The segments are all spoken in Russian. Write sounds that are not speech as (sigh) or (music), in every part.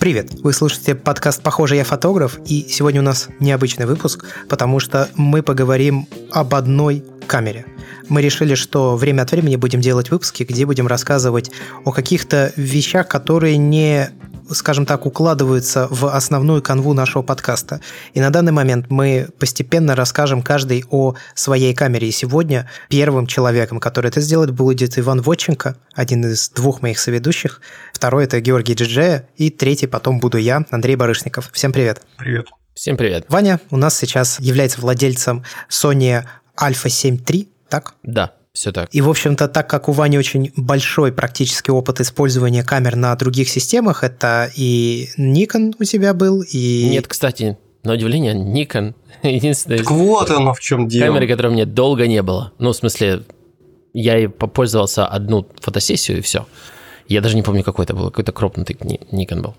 Привет! Вы слушаете подкаст «Похоже, я фотограф», и сегодня у нас необычный выпуск, потому что мы поговорим об одной камере. Мы решили, что время от времени будем делать выпуски, где будем рассказывать о каких-то вещах, которые не скажем так, укладываются в основную канву нашего подкаста. И на данный момент мы постепенно расскажем каждый о своей камере. И сегодня первым человеком, который это сделает, будет Иван Водченко, один из двух моих соведущих. Второй – это Георгий Джиджея. И третий потом буду я, Андрей Барышников. Всем привет. Привет. Всем привет. Ваня у нас сейчас является владельцем Sony Alpha 7 III, так? Да. Все так. И, в общем-то, так как у Вани очень большой практический опыт использования камер на других системах, это и Nikon у тебя был, и... Нет, кстати, на удивление, Nikon (laughs) единственная так вот оно в чем дело. камера, которой мне долго не было. Ну, в смысле, я и попользовался одну фотосессию, и все. Я даже не помню, какой это был, какой-то кропнутый Nikon был.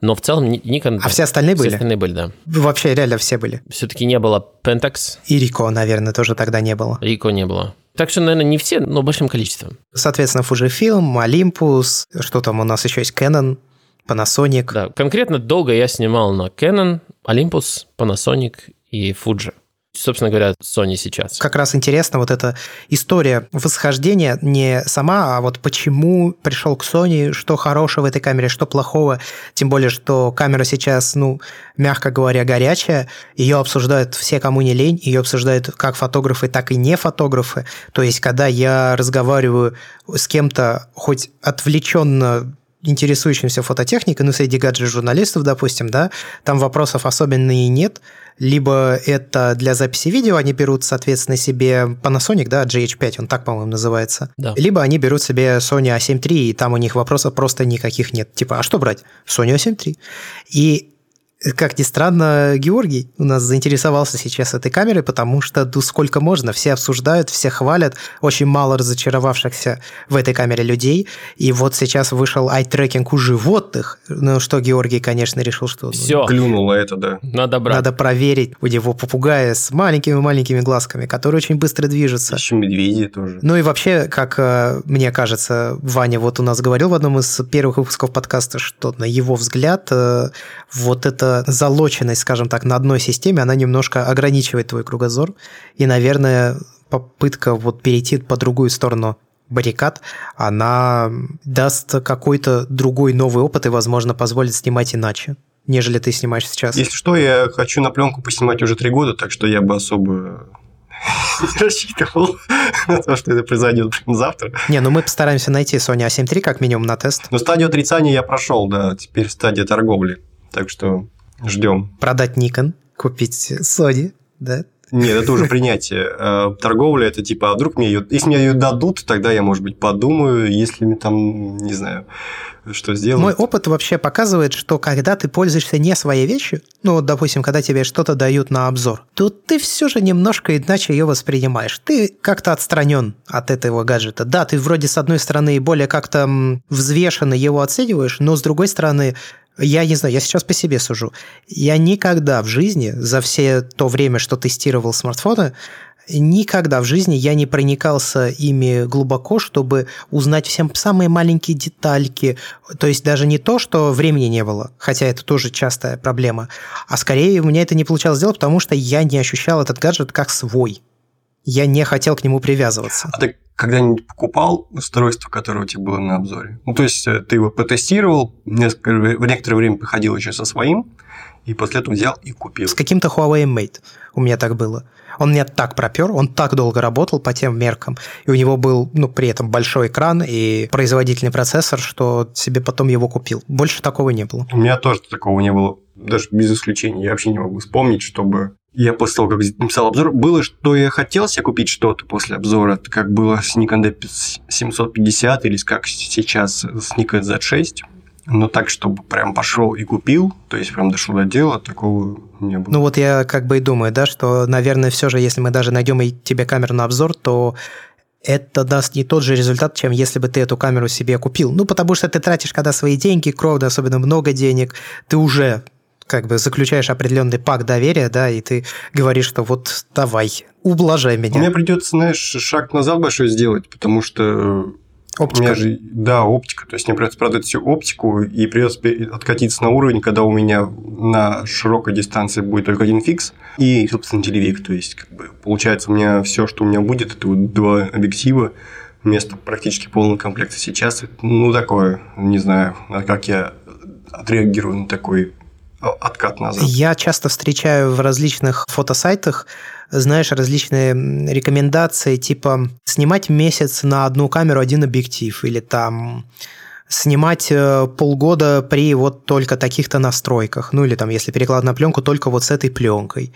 Но в целом Nikon... А все остальные были? Все остальные были, да. Вообще реально все были? Все-таки не было Pentax. И Ricoh, наверное, тоже тогда не было. Ricoh не было. Так что, наверное, не все, но большим количеством. Соответственно, Fujifilm, Olympus, что там у нас еще есть, Canon, Panasonic. Да, конкретно долго я снимал на Canon, Olympus, Panasonic и Fuji собственно говоря, Sony сейчас. Как раз интересно вот эта история восхождения не сама, а вот почему пришел к Sony, что хорошего в этой камере, что плохого, тем более, что камера сейчас, ну, мягко говоря, горячая, ее обсуждают все, кому не лень, ее обсуждают как фотографы, так и не фотографы. То есть, когда я разговариваю с кем-то, хоть отвлеченно интересующимся фототехникой, ну, среди гаджет-журналистов, допустим, да, там вопросов особенно и нет, либо это для записи видео они берут, соответственно, себе Panasonic, да, GH5, он так, по-моему, называется. Да. Либо они берут себе Sony A7 III, и там у них вопросов просто никаких нет. Типа, а что брать? Sony A7 III. И как ни странно, Георгий у нас заинтересовался сейчас этой камерой, потому что ну, сколько можно, все обсуждают, все хвалят, очень мало разочаровавшихся в этой камере людей. И вот сейчас вышел ай-трекинг у животных. Ну что, Георгий, конечно, решил, что... Все. Ну, Клюнуло это, да. Надо брать. Надо проверить у него попугая с маленькими-маленькими глазками, который очень быстро движется. Еще медведи тоже. Ну и вообще, как э, мне кажется, Ваня вот у нас говорил в одном из первых выпусков подкаста, что на его взгляд э, вот это эта залоченность, скажем так, на одной системе, она немножко ограничивает твой кругозор. И, наверное, попытка вот перейти по другую сторону баррикад, она даст какой-то другой новый опыт и, возможно, позволит снимать иначе, нежели ты снимаешь сейчас. Если что, я хочу на пленку поснимать уже три года, так что я бы особо не (laughs) рассчитывал (laughs) на то, что это произойдет завтра. Не, ну мы постараемся найти Sony A7 III как минимум на тест. Но стадию отрицания я прошел, да, теперь стадия торговли. Так что Ждем. Продать Nikon, купить Sony, да? Нет, это уже принятие. Э, торговля это типа, а вдруг мне ее... Если мне ее дадут, тогда я, может быть, подумаю, если мне там, не знаю, что сделать. Мой опыт вообще показывает, что когда ты пользуешься не своей вещью, ну вот, допустим, когда тебе что-то дают на обзор, то ты все же немножко иначе ее воспринимаешь. Ты как-то отстранен от этого гаджета. Да, ты вроде с одной стороны более как-то взвешенно его оцениваешь, но с другой стороны я не знаю, я сейчас по себе сужу. Я никогда в жизни, за все то время, что тестировал смартфоны, никогда в жизни я не проникался ими глубоко, чтобы узнать всем самые маленькие детальки. То есть даже не то, что времени не было, хотя это тоже частая проблема, а скорее у меня это не получалось сделать, потому что я не ощущал этот гаджет как свой. Я не хотел к нему привязываться. А ты когда-нибудь покупал устройство, которое у тебя было на обзоре? Ну, то есть, э, ты его потестировал, несколько, в некоторое время походил еще со своим, и после этого взял и купил. С каким-то Huawei Mate у меня так было. Он меня так пропер, он так долго работал по тем меркам, и у него был, ну, при этом большой экран и производительный процессор, что себе потом его купил. Больше такого не было. У меня тоже такого не было, даже без исключения. Я вообще не могу вспомнить, чтобы я после того, как написал обзор, было, что я хотел себе купить что-то после обзора, как было с Nikon D750 или как сейчас с Nikon Z6. Но так, чтобы прям пошел и купил, то есть прям дошло до дела, такого не было. Ну вот я как бы и думаю, да, что, наверное, все же, если мы даже найдем и тебе камеру на обзор, то это даст не тот же результат, чем если бы ты эту камеру себе купил. Ну, потому что ты тратишь, когда свои деньги, кровно, особенно много денег, ты уже как бы заключаешь определенный пак доверия, да, и ты говоришь, что вот давай, ублажай меня. Мне придется, знаешь, шаг назад большой сделать, потому что Оптика. У меня же, да, оптика. То есть мне придется продать всю оптику, и придется откатиться на уровень, когда у меня на широкой дистанции будет только один фикс и, собственно, телевик. То есть, как бы, получается, у меня все, что у меня будет, это вот два объектива вместо практически полного комплекта. Сейчас, ну, такое, не знаю, как я отреагирую на такой откат назад. Я часто встречаю в различных фотосайтах знаешь, различные рекомендации, типа снимать месяц на одну камеру один объектив, или там снимать э, полгода при вот только таких-то настройках, ну или там, если переклад на пленку, только вот с этой пленкой.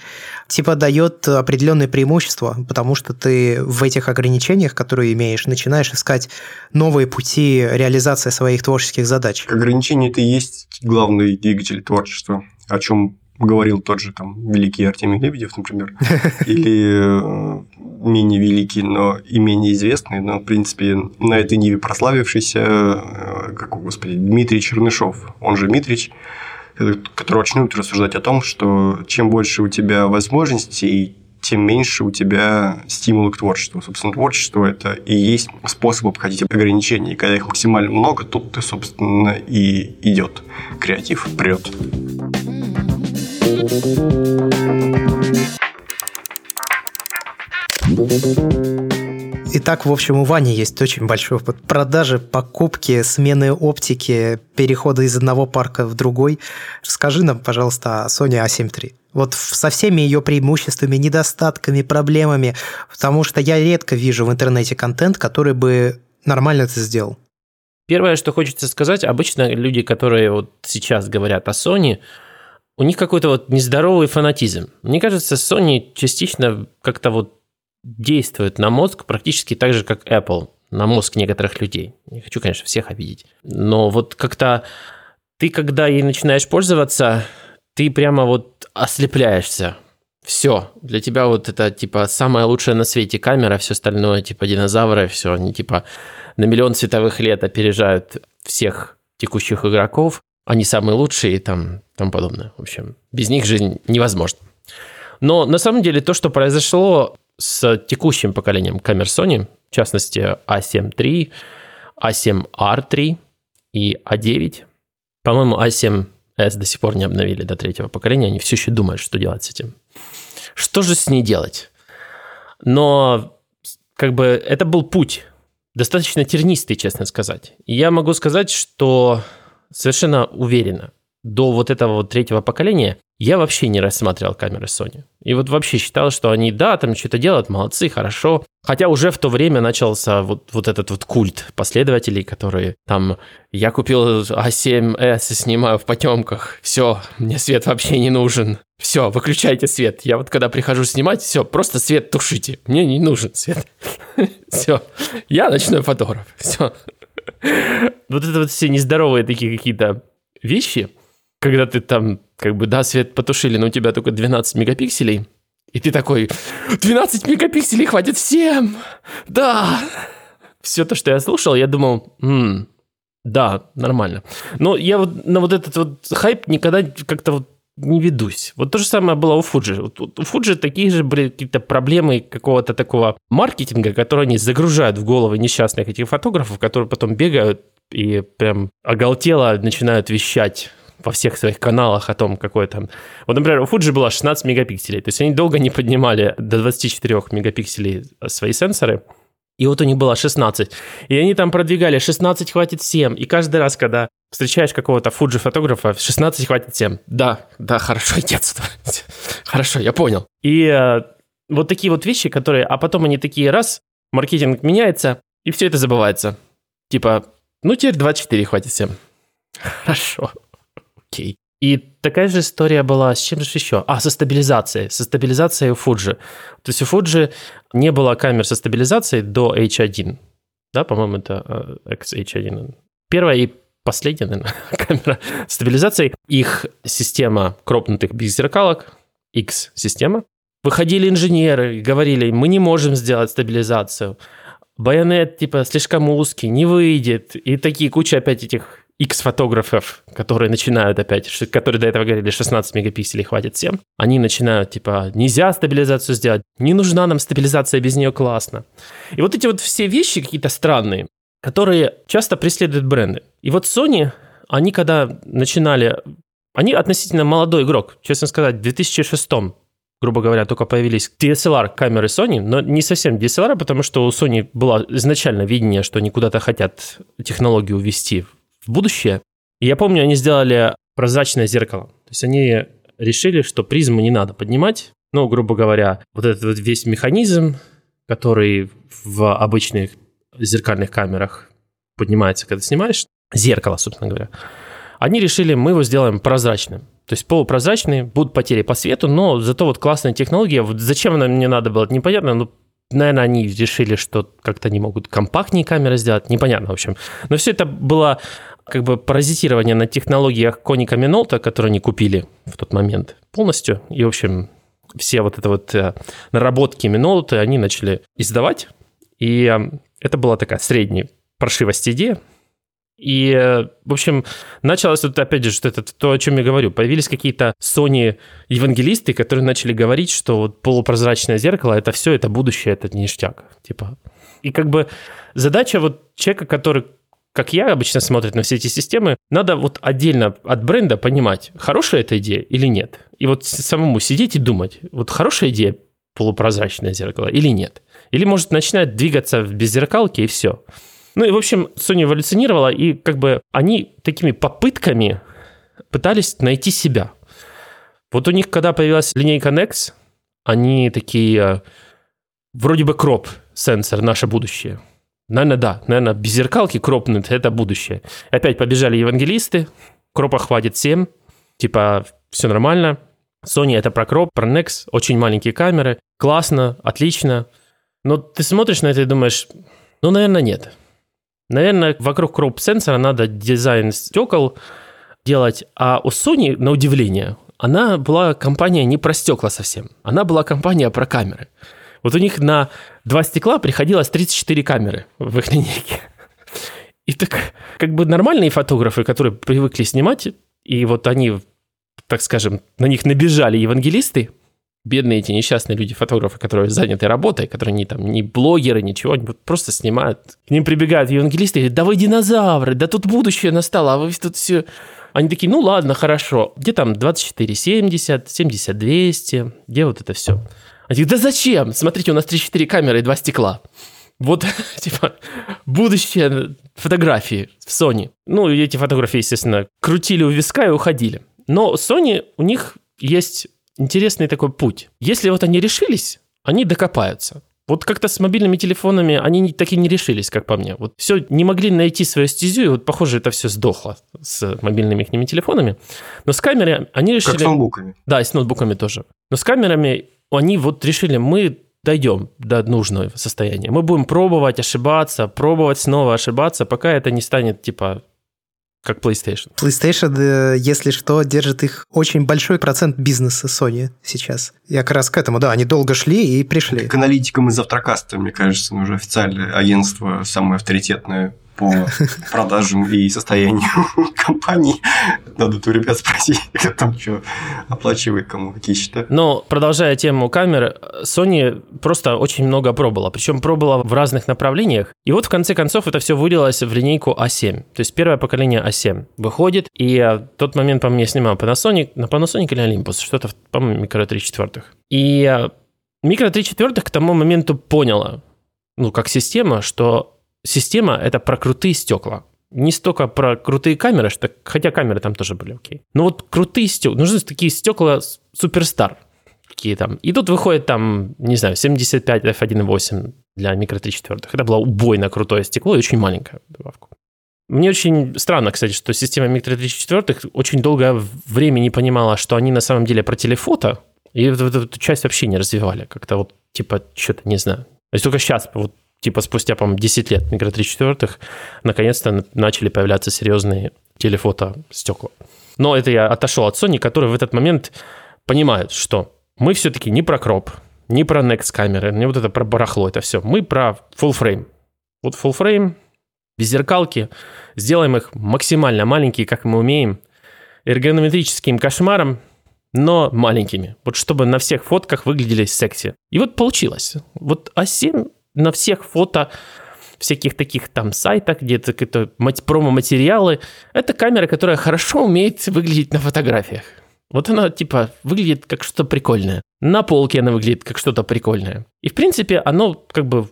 Типа дает определенные преимущества, потому что ты в этих ограничениях, которые имеешь, начинаешь искать новые пути реализации своих творческих задач. Ограничения это и есть главный двигатель творчества, о чем говорил тот же там великий Артемий Лебедев, например, (laughs) или э, менее великий, но и менее известный, но, в принципе, на этой ниве прославившийся, э, как, господи, Дмитрий Чернышов, он же Дмитрич, который очень любит рассуждать о том, что чем больше у тебя возможностей, тем меньше у тебя стимула к творчеству. Собственно, творчество – это и есть способ обходить ограничения. И когда их максимально много, тут ты, собственно, и идет креатив вперед. Итак, в общем, у Вани есть очень большой опыт продажи, покупки, смены оптики, перехода из одного парка в другой. Скажи нам, пожалуйста, о Sony A7 III. Вот со всеми ее преимуществами, недостатками, проблемами, потому что я редко вижу в интернете контент, который бы нормально это сделал. Первое, что хочется сказать, обычно люди, которые вот сейчас говорят о Sony, у них какой-то вот нездоровый фанатизм. Мне кажется, Sony частично как-то вот действует на мозг практически так же, как Apple на мозг некоторых людей. Не хочу, конечно, всех обидеть. Но вот как-то ты, когда ей начинаешь пользоваться, ты прямо вот ослепляешься. Все, для тебя вот это типа самая лучшая на свете камера, все остальное типа динозавры, все, они типа на миллион световых лет опережают всех текущих игроков они самые лучшие и там тому подобное. В общем, без них жизнь невозможна. Но на самом деле то, что произошло с текущим поколением камер Sony, в частности A7 III, A7R3 и A9, по-моему, A7S до сих пор не обновили до третьего поколения, они все еще думают, что делать с этим. Что же с ней делать? Но как бы это был путь, достаточно тернистый, честно сказать. Я могу сказать, что совершенно уверенно, до вот этого вот третьего поколения я вообще не рассматривал камеры Sony. И вот вообще считал, что они, да, там что-то делают, молодцы, хорошо. Хотя уже в то время начался вот, вот этот вот культ последователей, которые там, я купил А7S и снимаю в потемках, все, мне свет вообще не нужен. Все, выключайте свет. Я вот когда прихожу снимать, все, просто свет тушите. Мне не нужен свет. (laughs) Все, я ночной фотограф. Все. Вот это вот все нездоровые такие какие-то вещи, когда ты там, как бы, да, свет потушили, но у тебя только 12 мегапикселей, и ты такой, 12 мегапикселей хватит всем! Да! Все то, что я слушал, я думал, м-м, да, нормально. Но я вот на вот этот вот хайп никогда как-то вот не ведусь. Вот то же самое было у. Вот, у Fuji такие же были какие-то проблемы какого-то такого маркетинга, которые они загружают в головы несчастных этих фотографов, которые потом бегают и прям оголтело начинают вещать во всех своих каналах о том, какой там... Вот, например, у Fuji было 16 мегапикселей, то есть они долго не поднимали до 24 мегапикселей свои сенсоры, и вот у них было 16. И они там продвигали 16 хватит всем. И каждый раз, когда встречаешь какого-то фуджи фотографа, 16 хватит всем. Да, да, хорошо, отсюда. (laughs) Хорошо, я понял. И э, вот такие вот вещи, которые... А потом они такие, раз, маркетинг меняется, и все это забывается. Типа, ну теперь 24 хватит всем. (laughs) Хорошо. Окей. И такая же история была с чем же еще? А, со стабилизацией. Со стабилизацией у Fuji. То есть у Fuji не было камер со стабилизацией до H1. Да, по-моему, это XH1. Э, Первая и последняя, наверное, (laughs) камера с стабилизацией. Их система кропнутых беззеркалок, X-система. Выходили инженеры и говорили, мы не можем сделать стабилизацию. Байонет, типа, слишком узкий, не выйдет. И такие куча опять этих X-фотографов, которые начинают опять, которые до этого говорили, 16 мегапикселей хватит всем, они начинают, типа, нельзя стабилизацию сделать, не нужна нам стабилизация, без нее классно. И вот эти вот все вещи какие-то странные, которые часто преследуют бренды. И вот Sony, они когда начинали... Они относительно молодой игрок, честно сказать, в 2006 грубо говоря, только появились DSLR камеры Sony, но не совсем DSLR, потому что у Sony было изначально видение, что они куда-то хотят технологию увести в будущее. И я помню, они сделали прозрачное зеркало. То есть они решили, что призму не надо поднимать. Ну, грубо говоря, вот этот вот весь механизм, который в обычных зеркальных камерах поднимается, когда снимаешь, зеркало, собственно говоря, они решили, мы его сделаем прозрачным. То есть полупрозрачный, будут потери по свету, но зато вот классная технология. Вот зачем она мне надо было, непонятно. Ну, наверное, они решили, что как-то они могут компактнее камеры сделать. Непонятно, в общем. Но все это было как бы паразитирование на технологиях Коника Минолта, которые они купили в тот момент полностью. И, в общем, все вот это вот э, наработки Минолта они начали издавать. И э, это была такая средняя паршивость идея, и, э, в общем, началось вот опять же, что это то, о чем я говорю. Появились какие-то Sony евангелисты, которые начали говорить, что вот полупрозрачное зеркало это все, это будущее, это ништяк. Типа. И как бы задача вот человека, который как я обычно смотрит на все эти системы, надо вот отдельно от бренда понимать, хорошая эта идея или нет. И вот самому сидеть и думать, вот хорошая идея полупрозрачное зеркало или нет. Или может начинать двигаться без зеркалки и все. Ну и, в общем, Sony эволюционировала, и как бы они такими попытками пытались найти себя. Вот у них, когда появилась линейка Nex, они такие, э, вроде бы кроп сенсор, наше будущее. Наверное, да. Наверное, без зеркалки кропнуть – это будущее. Опять побежали евангелисты, кропа хватит всем, типа все нормально. Sony это про кроп, про Nex, очень маленькие камеры, классно, отлично. Но ты смотришь на это и думаешь, ну, наверное, нет. Наверное, вокруг кроп-сенсора надо дизайн стекол делать, а у Sony, на удивление, она была компания не про стекла совсем, она была компания про камеры. Вот у них на два стекла приходилось 34 камеры в их (laughs) линейке. И так как бы нормальные фотографы, которые привыкли снимать, и вот они, так скажем, на них набежали евангелисты, бедные эти несчастные люди, фотографы, которые заняты работой, которые не там, не блогеры, ничего, они просто снимают. К ним прибегают евангелисты и говорят, да вы динозавры, да тут будущее настало, а вы тут все... Они такие, ну ладно, хорошо, где там 24, 70, 70, 200, где вот это все? Они да зачем? Смотрите, у нас 3-4 камеры и два стекла. Вот, (laughs) типа, будущее фотографии в Sony. Ну, эти фотографии, естественно, крутили у виска и уходили. Но Sony, у них есть интересный такой путь. Если вот они решились, они докопаются. Вот как-то с мобильными телефонами они так и не решились, как по мне. Вот все, не могли найти свою стезю, и вот, похоже, это все сдохло с мобильными их телефонами. Но с камерами они решили... Как с ноутбуками. Да, и с ноутбуками тоже. Но с камерами они вот решили, мы дойдем до нужного состояния. Мы будем пробовать ошибаться, пробовать снова ошибаться, пока это не станет, типа, как PlayStation. PlayStation, э, если что, держит их очень большой процент бизнеса Sony сейчас. Я как раз к этому, да, они долго шли и пришли. К аналитикам из Завтракаста, мне кажется, уже официальное агентство самое авторитетное по продажам и состоянию (laughs) компании. Надо у ребят спросить, (laughs) кто там что оплачивает, кому какие счета. Но продолжая тему камер, Sony просто очень много пробовала. Причем пробовала в разных направлениях. И вот в конце концов это все вылилось в линейку A7. То есть первое поколение A7 выходит. И в тот момент, по мне, снимал Panasonic, на Panasonic или Olympus, что-то, по-моему, микро 3 четвертых. И микро 3 четвертых к тому моменту поняла, ну, как система, что система — это про крутые стекла. Не столько про крутые камеры, что, хотя камеры там тоже были окей. Но вот крутые стекла, нужны такие стекла суперстар. Какие там. И тут выходит там, не знаю, 75 f1.8 для микро 3 четвертых. Это было убойно крутое стекло и очень маленькое добавку. Мне очень странно, кстати, что система микро 3 четвертых очень долгое время не понимала, что они на самом деле про телефото, и эту, эту, часть вообще не развивали. Как-то вот, типа, что-то не знаю. То есть только сейчас, вот типа спустя, по-моему, 10 лет микро 3 четвертых, наконец-то начали появляться серьезные телефото стекла. Но это я отошел от Sony, которые в этот момент понимают, что мы все-таки не про кроп, не про Next камеры, не вот это про барахло, это все. Мы про full frame. Вот full frame, беззеркалки, сделаем их максимально маленькие, как мы умеем, эргонометрическим кошмаром, но маленькими. Вот чтобы на всех фотках выглядели секси. И вот получилось. Вот А7 на всех фото всяких таких там сайтах, где-то какие-то промо-материалы. Это камера, которая хорошо умеет выглядеть на фотографиях. Вот она, типа, выглядит как что-то прикольное. На полке она выглядит как что-то прикольное. И, в принципе, оно как бы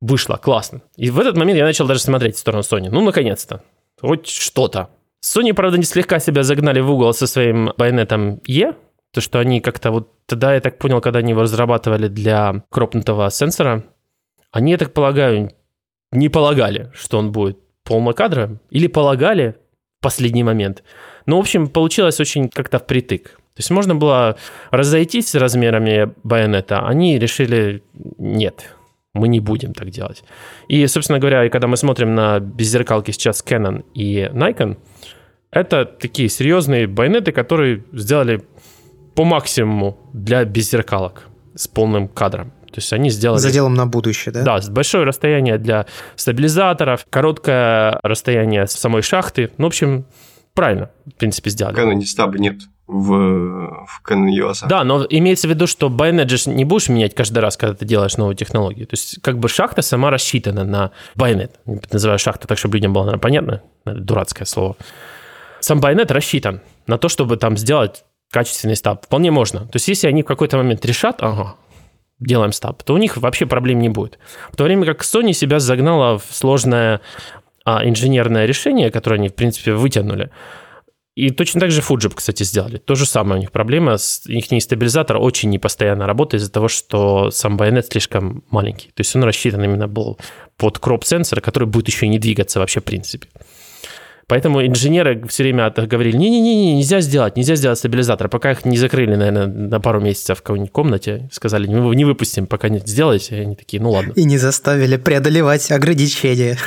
вышло классно. И в этот момент я начал даже смотреть в сторону Sony. Ну, наконец-то. Хоть что-то. Sony, правда, не слегка себя загнали в угол со своим байонетом E, то, что они как-то вот тогда, я так понял, когда они его разрабатывали для кропнутого сенсора, они, я так полагаю, не полагали, что он будет полнокадровым, или полагали в последний момент. Ну, в общем, получилось очень как-то впритык. То есть можно было разойтись с размерами байонета, они решили, нет, мы не будем так делать. И, собственно говоря, когда мы смотрим на беззеркалки сейчас Canon и Nikon, это такие серьезные байонеты, которые сделали по максимуму для беззеркалок с полным кадром. То есть они сделали... Заделом на будущее, да? Да, большое расстояние для стабилизаторов, короткое расстояние с самой шахты. Ну, в общем, правильно, в принципе, сделали. Canon стаба нет в, в Canon EOS. Да, но имеется в виду, что байонет же не будешь менять каждый раз, когда ты делаешь новую технологию. То есть как бы шахта сама рассчитана на байонет. Называю шахту так, чтобы людям было наверное, понятно. Дурацкое слово. Сам байонет рассчитан на то, чтобы там сделать качественный стаб. Вполне можно. То есть если они в какой-то момент решат, ага, делаем стаб, то у них вообще проблем не будет. В то время как Sony себя загнала в сложное а, инженерное решение, которое они, в принципе, вытянули. И точно так же Fujib, кстати, сделали. То же самое у них проблема. Их стабилизатор очень непостоянно работает из-за того, что сам байонет слишком маленький. То есть он рассчитан именно был под кроп-сенсор, который будет еще и не двигаться вообще в принципе. Поэтому инженеры все время говорили, не-не-не, нельзя сделать, нельзя сделать стабилизатор, пока их не закрыли, наверное, на пару месяцев в какой-нибудь комнате, сказали, не, не выпустим, пока не сделаете, и они такие, ну ладно. И не заставили преодолевать ограничения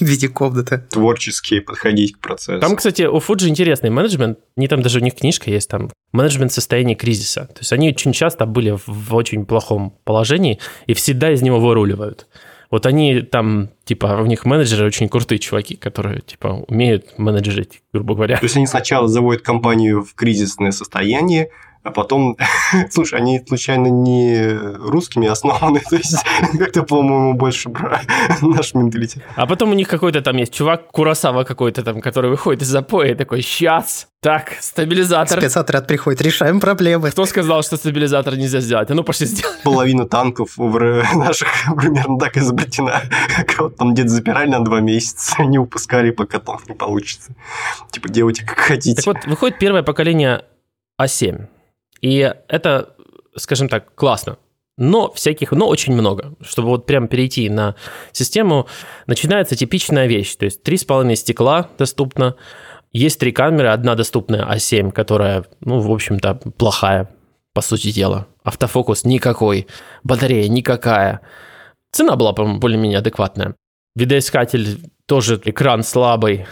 в виде комнаты. Творчески подходить к процессу. Там, кстати, у Fuji интересный менеджмент, не там даже у них книжка есть, там менеджмент состояния кризиса. То есть они очень часто были в очень плохом положении и всегда из него выруливают. Вот они там, типа, у них менеджеры очень крутые чуваки, которые, типа, умеют менеджерить, грубо говоря. То есть они сначала заводят компанию в кризисное состояние, а потом, (laughs) слушай, они случайно не русскими основаны, (laughs) то есть как-то, по-моему, больше про наш менталитет. А потом у них какой-то там есть чувак, Курасава какой-то там, который выходит из запоя и такой, сейчас, так, стабилизатор. Спецотряд приходит, решаем проблемы. Кто сказал, что стабилизатор нельзя сделать? А ну, пошли сделать. Половина танков в (laughs) наших примерно так изобретена. Кого-то там где-то запирали на два месяца, не упускали, пока танк не получится. Типа, делайте как хотите. Так вот, выходит первое поколение А7. И это, скажем так, классно. Но всяких, но очень много. Чтобы вот прям перейти на систему, начинается типичная вещь. То есть 3,5 стекла доступно, есть три камеры, одна доступная А7, которая, ну, в общем-то, плохая, по сути дела. Автофокус никакой, батарея никакая. Цена была, по-моему, более-менее адекватная. Видоискатель тоже экран слабый,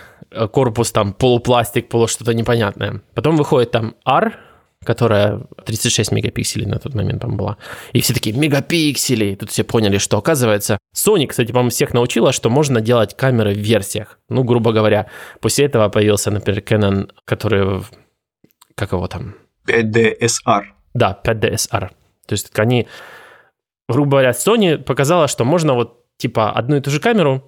корпус там полупластик, полу что-то непонятное. Потом выходит там R, которая 36 мегапикселей на тот момент там была. И все такие, мегапиксели! Тут все поняли, что оказывается... Sony, кстати, по-моему, всех научила, что можно делать камеры в версиях. Ну, грубо говоря. После этого появился, например, Canon, который... Как его там? 5DSR. Да, 5DSR. То есть они... Грубо говоря, Sony показала, что можно вот типа одну и ту же камеру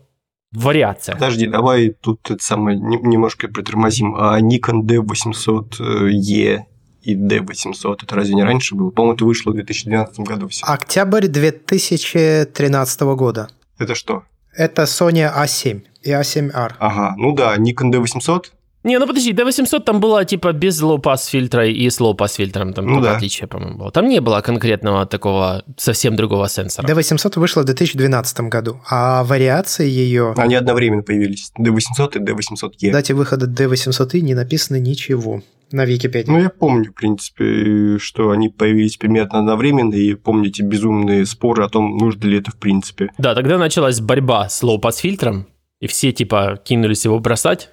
вариация. Подожди, давай тут это самое немножко притормозим. А Nikon D800E и D800. Это разве не раньше было? По-моему, это вышло в 2012 году все. Октябрь 2013 года. Это что? Это Sony A7 и A7R. Ага, ну да, Nikon D800 не, ну подожди, D800 там была типа без low-pass фильтра и с low-pass фильтром, там ну, да. отличие, по-моему, было. Там не было конкретного такого совсем другого сенсора. D800 вышла в 2012 году, а вариации ее... Они одновременно появились, D800 и D800E. Дате выхода D800E не написано ничего на Википедии. Ну, я помню, в принципе, что они появились примерно одновременно, и помню эти безумные споры о том, нужно ли это в принципе. Да, тогда началась борьба с low-pass фильтром, и все типа кинулись его бросать,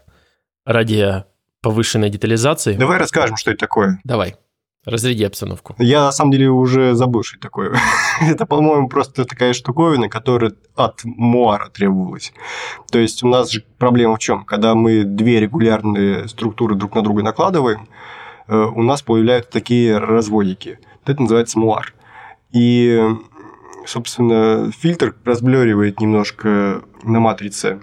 ради повышенной детализации. Давай расскажем, что это такое. Давай. Разряди обстановку. Я, на самом деле, уже забыл, что это такое. (laughs) это, по-моему, просто такая штуковина, которая от Муара требовалась. То есть, у нас же проблема в чем? Когда мы две регулярные структуры друг на друга накладываем, э, у нас появляются такие разводики. Это называется Муар. И, собственно, фильтр разблеривает немножко на матрице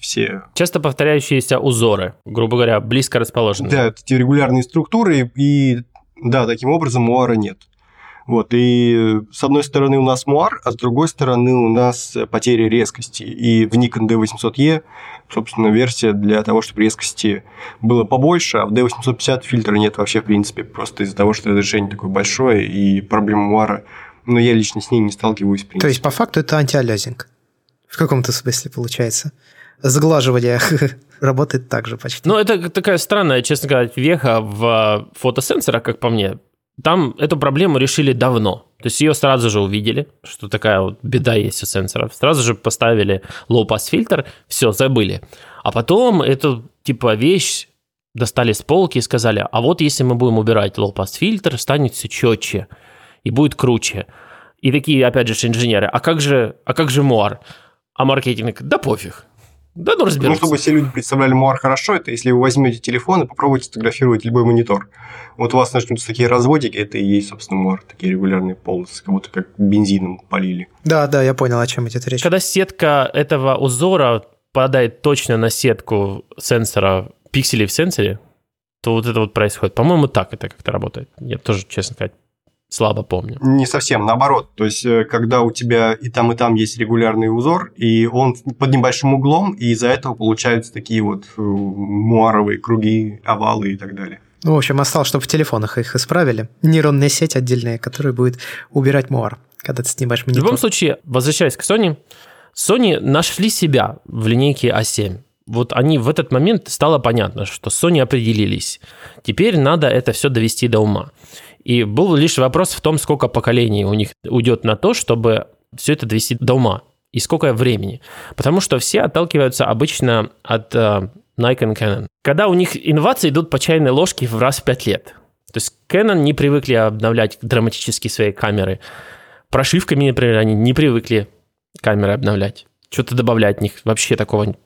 все... Часто повторяющиеся узоры, грубо говоря, близко расположены. Да, эти регулярные структуры, и да, таким образом муара нет. Вот, и с одной стороны у нас муар, а с другой стороны у нас потеря резкости. И в Nikon D800E, собственно, версия для того, чтобы резкости было побольше, а в D850 фильтра нет вообще в принципе, просто из-за того, что разрешение такое большое, и проблема муара, но я лично с ней не сталкиваюсь. В принципе. То есть, по факту, это антиалязинг. В каком-то смысле получается. Сглаживание (laughs) работает так же почти. Ну, это такая странная, честно говоря, веха в фотосенсорах, как по мне. Там эту проблему решили давно. То есть ее сразу же увидели, что такая вот беда есть у сенсоров. Сразу же поставили low-pass фильтр, все, забыли. А потом эту типа вещь достали с полки и сказали, а вот если мы будем убирать low-pass фильтр, станет все четче и будет круче. И такие, опять же, инженеры, а как же, а как же Муар? А маркетинг, да пофиг. Да, ну разберемся. Ну, чтобы все люди представляли Муар хорошо, это если вы возьмете телефон и попробуйте сфотографировать любой монитор. Вот у вас начнутся такие разводики, это и есть, собственно, Муар, такие регулярные полосы, как будто как бензином полили. Да, да, я понял, о чем идет речь. Когда сетка этого узора попадает точно на сетку сенсора, пикселей в сенсоре, то вот это вот происходит. По-моему, так это как-то работает. Я тоже, честно сказать, слабо помню. Не совсем, наоборот. То есть, э, когда у тебя и там, и там есть регулярный узор, и он под небольшим углом, и из-за этого получаются такие вот э, муаровые круги, овалы и так далее. Ну, в общем, осталось, чтобы в телефонах их исправили. Нейронная сеть отдельная, которая будет убирать муар, когда ты снимаешь монитор. В любом случае, возвращаясь к Sony, Sony нашли себя в линейке A7. Вот они в этот момент стало понятно, что Sony определились. Теперь надо это все довести до ума. И был лишь вопрос в том, сколько поколений у них уйдет на то, чтобы все это довести до ума. И сколько времени. Потому что все отталкиваются обычно от uh, Nikon Canon. Когда у них инновации идут по чайной ложке в раз в пять лет. То есть Canon не привыкли обновлять драматически свои камеры. Прошивками, например, они не привыкли камеры обновлять. Что-то добавлять в них. Вообще такого...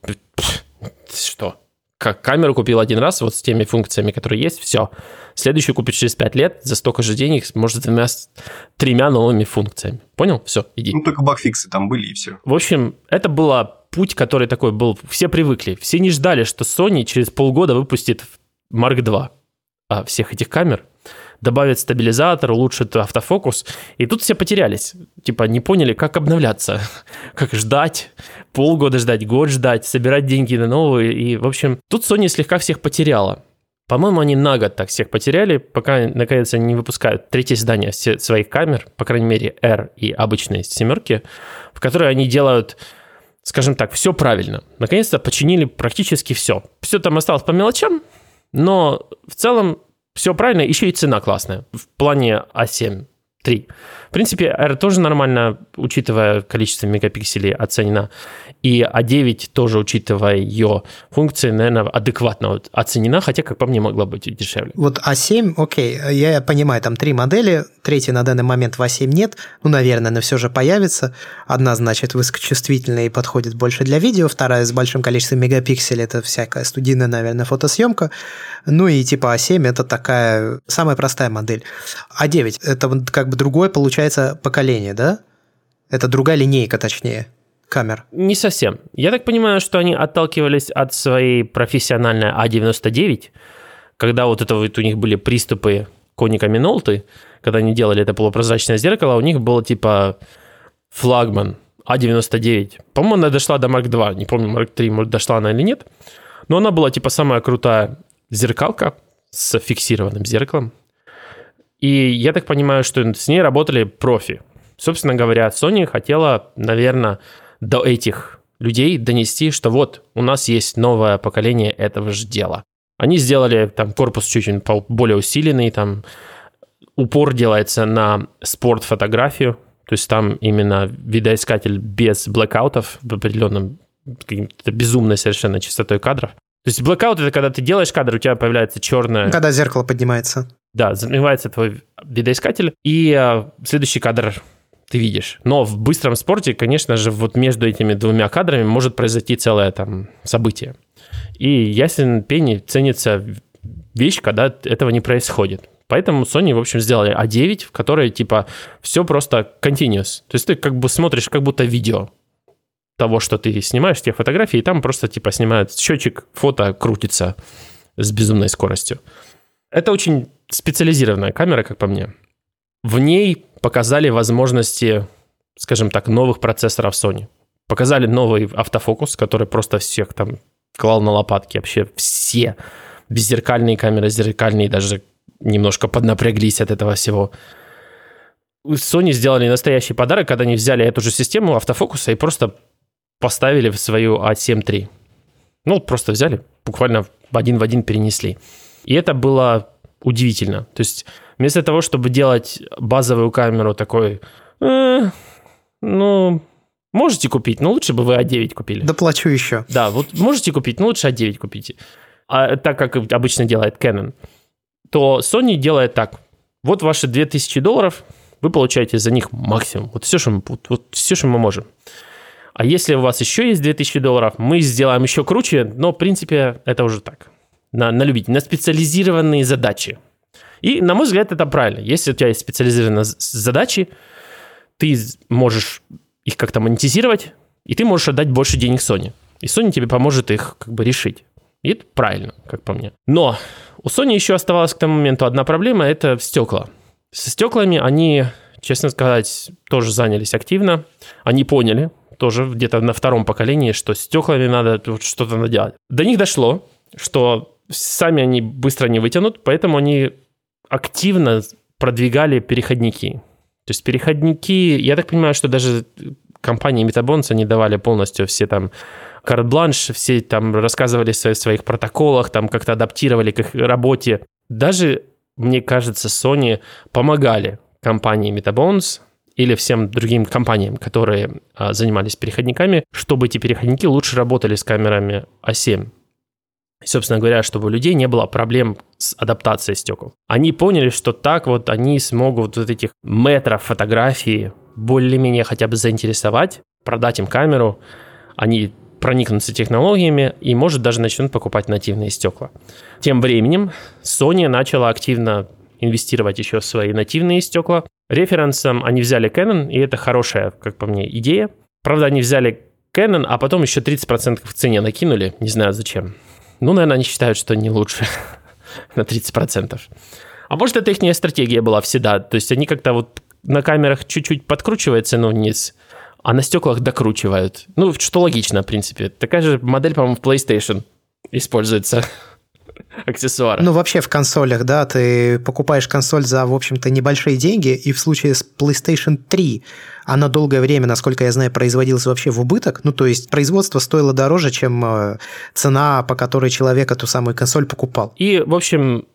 Что? Как камеру купил один раз вот с теми функциями, которые есть, все. Следующую купить через 5 лет за столько же денег, может, двумя, тремя новыми функциями. Понял? Все, иди. Ну, только багфиксы там были и все. В общем, это был путь, который такой был. Все привыкли. Все не ждали, что Sony через полгода выпустит Mark II а, всех этих камер добавит стабилизатор, улучшит автофокус. И тут все потерялись. Типа не поняли, как обновляться, (laughs) как ждать, полгода ждать, год ждать, собирать деньги на новые. И, в общем, тут Sony слегка всех потеряла. По-моему, они на год так всех потеряли, пока, наконец, они не выпускают третье издание своих камер, по крайней мере, R и обычные семерки, в которые они делают скажем так, все правильно. Наконец-то починили практически все. Все там осталось по мелочам, но в целом все правильно, еще и цена классная. В плане А7 3. В принципе, R тоже нормально, учитывая количество мегапикселей, оценена. И А9 тоже, учитывая ее функции, наверное, адекватно оценена, хотя, как по мне, могла быть дешевле. Вот А7, окей, я понимаю, там три модели, третьей на данный момент в А7 нет, ну, наверное, она все же появится. Одна, значит, высокочувствительная и подходит больше для видео, вторая с большим количеством мегапикселей, это всякая студийная, наверное, фотосъемка. Ну и типа А7 это такая самая простая модель. А9 это как бы другое, получается, поколение, да? Это другая линейка, точнее камер? Не совсем. Я так понимаю, что они отталкивались от своей профессиональной А99, когда вот это вот у них были приступы коника Минолты, когда они делали это полупрозрачное зеркало, у них было типа флагман А99. По-моему, она дошла до Mark II. Не помню, Mark III, может, дошла она или нет. Но она была типа самая крутая зеркалка с фиксированным зеркалом. И я так понимаю, что с ней работали профи. Собственно говоря, Sony хотела, наверное, до этих людей донести, что вот у нас есть новое поколение этого же дела. Они сделали там корпус чуть-чуть более усиленный, там упор делается на спорт-фотографию, то есть там именно видоискатель без блэкаутов в определенном каким-то безумной совершенно частотой кадров. То есть blackout это когда ты делаешь кадр, у тебя появляется черное... Когда зеркало поднимается. Да, замывается твой видоискатель, и а, следующий кадр ты видишь. Но в быстром спорте, конечно же, вот между этими двумя кадрами может произойти целое там событие. И ясен пень ценится вещь, когда этого не происходит. Поэтому Sony, в общем, сделали A9, в которой, типа, все просто continuous. То есть ты как бы смотришь как будто видео того, что ты снимаешь, те фотографии, и там просто, типа, снимают счетчик, фото крутится с безумной скоростью. Это очень специализированная камера, как по мне. В ней показали возможности, скажем так, новых процессоров Sony. Показали новый автофокус, который просто всех там клал на лопатки. Вообще все беззеркальные камеры, зеркальные даже немножко поднапряглись от этого всего. Sony сделали настоящий подарок, когда они взяли эту же систему автофокуса и просто поставили в свою A7 III. Ну, просто взяли, буквально один в один перенесли. И это было удивительно. То есть вместо того, чтобы делать базовую камеру такой, э, ну, можете купить, но лучше бы вы А9 купили. Доплачу еще. Да, вот можете купить, но лучше А9 купите. А так как обычно делает Canon, то Sony делает так. Вот ваши 2000 долларов, вы получаете за них максимум. Вот все, что мы, вот, вот все, что мы можем. А если у вас еще есть 2000 долларов, мы сделаем еще круче, но, в принципе, это уже так. На, на любить, на специализированные задачи. И, на мой взгляд, это правильно. Если у тебя есть специализированные задачи, ты можешь их как-то монетизировать, и ты можешь отдать больше денег Sony. И Sony тебе поможет их как бы решить. И это правильно, как по мне. Но у Sony еще оставалась к тому моменту одна проблема – это стекла. Со стеклами они, честно сказать, тоже занялись активно. Они поняли, тоже где-то на втором поколении, что с стеклами надо что-то наделать. До них дошло, что сами они быстро не вытянут, поэтому они активно продвигали переходники. То есть переходники, я так понимаю, что даже компании Metabonds они давали полностью все там карт-бланш, все там рассказывали о своих протоколах, там как-то адаптировали к их работе. Даже, мне кажется, Sony помогали компании Metabonds или всем другим компаниям, которые а, занимались переходниками, чтобы эти переходники лучше работали с камерами А7. Собственно говоря, чтобы у людей не было проблем с адаптацией стекол. Они поняли, что так вот они смогут вот этих метров фотографии более-менее хотя бы заинтересовать, продать им камеру, они проникнутся технологиями и, может, даже начнут покупать нативные стекла. Тем временем Sony начала активно инвестировать еще в свои нативные стекла. Референсом они взяли Canon, и это хорошая, как по мне, идея. Правда, они взяли Canon, а потом еще 30% в цене накинули, не знаю зачем. Ну, наверное, они считают, что не лучше (laughs) на 30%. А может, это их стратегия была всегда. То есть они как-то вот на камерах чуть-чуть подкручивают цену вниз, а на стеклах докручивают. Ну, что логично, в принципе. Такая же модель, по-моему, в PlayStation используется аксессуары. Ну, вообще в консолях, да, ты покупаешь консоль за, в общем-то, небольшие деньги, и в случае с PlayStation 3 она долгое время, насколько я знаю, производилась вообще в убыток. Ну, то есть производство стоило дороже, чем э, цена, по которой человек эту самую консоль покупал. И, в общем,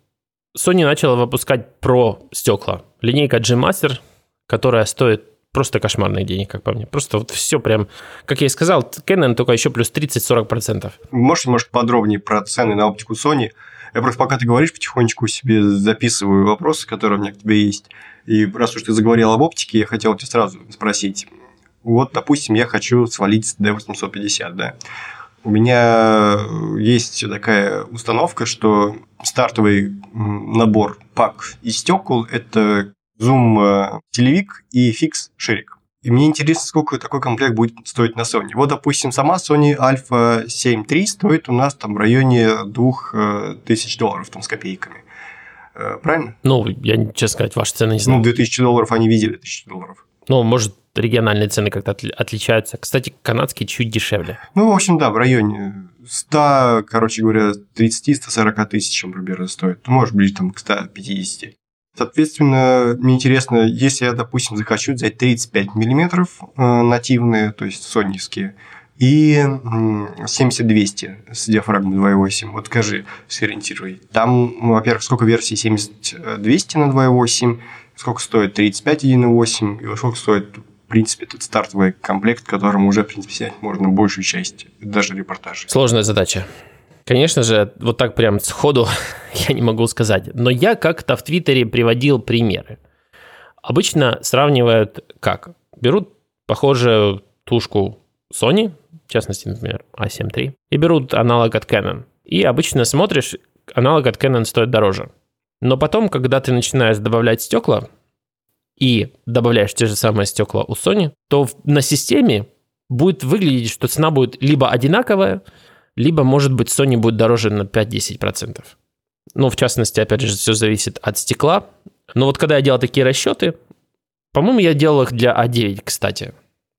Sony начала выпускать Pro стекла. Линейка G-Master, которая стоит просто кошмарных денег, как по мне. Просто вот все прям, как я и сказал, Canon только еще плюс 30-40%. Можешь немножко подробнее про цены на оптику Sony? Я просто пока ты говоришь, потихонечку себе записываю вопросы, которые у меня к тебе есть. И раз уж ты заговорил об оптике, я хотел тебя сразу спросить. Вот, допустим, я хочу свалить с D850, да. У меня есть такая установка, что стартовый набор пак из стекол – это Zoom э, телевик и фикс ширик. И мне интересно, сколько такой комплект будет стоить на Sony. Вот, допустим, сама Sony Alpha 7 III стоит у нас там в районе 2000 долларов там, с копейками. Э, правильно? Ну, я, честно сказать, ваши цены не знаю. Ну, 2000 долларов, они видели 2000 долларов. Ну, может, региональные цены как-то отличаются. Кстати, канадские чуть дешевле. Ну, в общем, да, в районе 100, короче говоря, 30-140 тысяч, например, стоит. Ну, может быть, там к 150. Соответственно, мне интересно, если я, допустим, захочу взять 35 миллиметров э, нативные, то есть соневские, и 70-200 с диафрагмой 2.8. Вот скажи, сориентируй. Там, во-первых, сколько версий 70-200 на 2.8, сколько стоит 35 1.8, и сколько стоит, в принципе, этот стартовый комплект, которым уже, в принципе, снять можно большую часть, даже репортажей. Сложная задача. Конечно же, вот так прям сходу (laughs) я не могу сказать. Но я как-то в Твиттере приводил примеры. Обычно сравнивают как? Берут похожую тушку Sony, в частности, например, A7 III, и берут аналог от Canon. И обычно смотришь, аналог от Canon стоит дороже. Но потом, когда ты начинаешь добавлять стекла и добавляешь те же самые стекла у Sony, то на системе будет выглядеть, что цена будет либо одинаковая, либо, может быть, Sony будет дороже на 5-10%. Ну, в частности, опять же, все зависит от стекла. Но вот когда я делал такие расчеты, по-моему, я делал их для А9, кстати.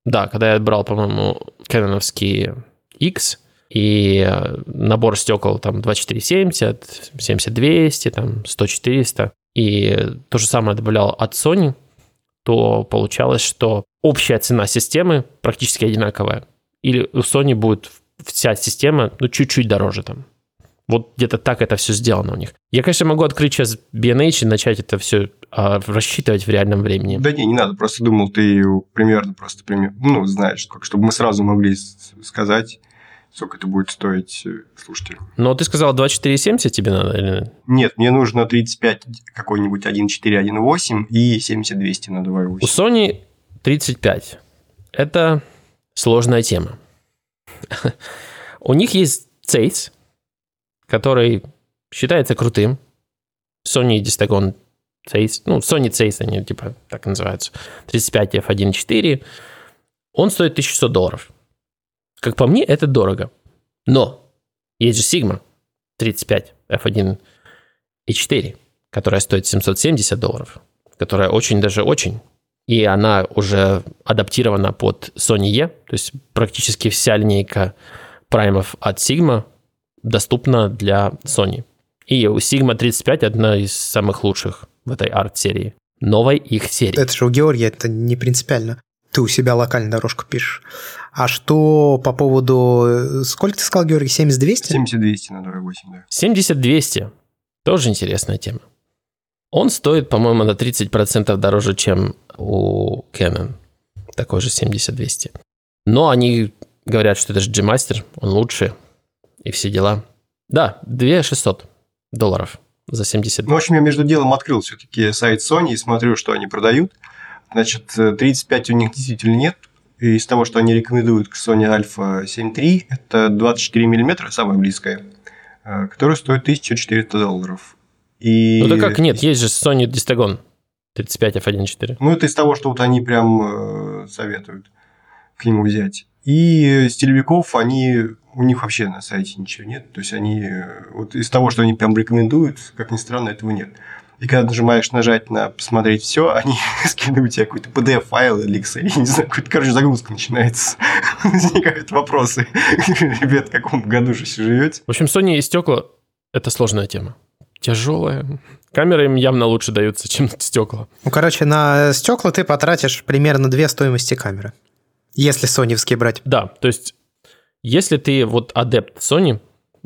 Да, когда я брал, по-моему, кэноновский X, и э, набор стекол там 2470, 7200, там 100-400, и то же самое добавлял от Sony, то получалось, что общая цена системы практически одинаковая. Или у Sony будет вся система, ну, чуть-чуть дороже там. Вот где-то так это все сделано у них. Я, конечно, могу открыть сейчас B&H и начать это все а, рассчитывать в реальном времени. Да не, не надо, просто думал, ты примерно просто, пример, ну, знаешь, как, чтобы мы сразу могли сказать, сколько это будет стоить э, слушателю. Но ты сказал 24,70 тебе надо или Нет, мне нужно 35 какой-нибудь 1.4, 1.8 и 70-200 на 2.8. У Sony 35. Это сложная тема. (laughs) У них есть Zeiss, который считается крутым. Sony Distagon Zeiss, ну, Sony Zeiss, они типа так называются. 35 f1.4. Он стоит 1600 долларов. Как по мне, это дорого. Но есть же Sigma 35 f1 и 4, которая стоит 770 долларов, которая очень даже очень. И она уже адаптирована под Sony E, то есть практически вся линейка праймов от Sigma доступна для Sony. И у Sigma 35 одна из самых лучших в этой арт-серии. Новой их серии. Это же у Георгия, это не принципиально. Ты у себя локально дорожку пишешь. А что по поводу... Сколько ты сказал, Георгий? 7200? 70-200 на 2.8, да. 70-200. Тоже интересная тема. Он стоит, по-моему, на 30% дороже, чем у Canon. Такой же 70-200. Но они говорят, что это же G-Master, он лучше, и все дела. Да, 2 600 долларов за 70. Ну, в общем, я между делом открыл все-таки сайт Sony и смотрю, что они продают. Значит, 35 у них действительно нет. И из того, что они рекомендуют к Sony Alpha 7 III, это 24 мм, самая близкая, э, которая стоит 1400 долларов. И... Ну да как нет, есть же Sony Distagon 35 f1.4. Ну это из того, что вот они прям э, советуют к нему взять. И стилевиков, они, у них вообще на сайте ничего нет. То есть они, э, вот из того, что они прям рекомендуют, как ни странно, этого нет. И когда нажимаешь нажать на посмотреть все, они (laughs) скидывают тебе какой-то PDF-файл или Excel, я не знаю, какой-то, короче, загрузка начинается. (laughs) Возникают вопросы. (laughs) Ребят, в каком году же живете? В общем, Sony и стекла – это сложная тема. Тяжелая. Камеры им явно лучше даются, чем стекла. Ну, короче, на стекла ты потратишь примерно две стоимости камеры. Если соневские брать. Да, то есть, если ты вот адепт Sony,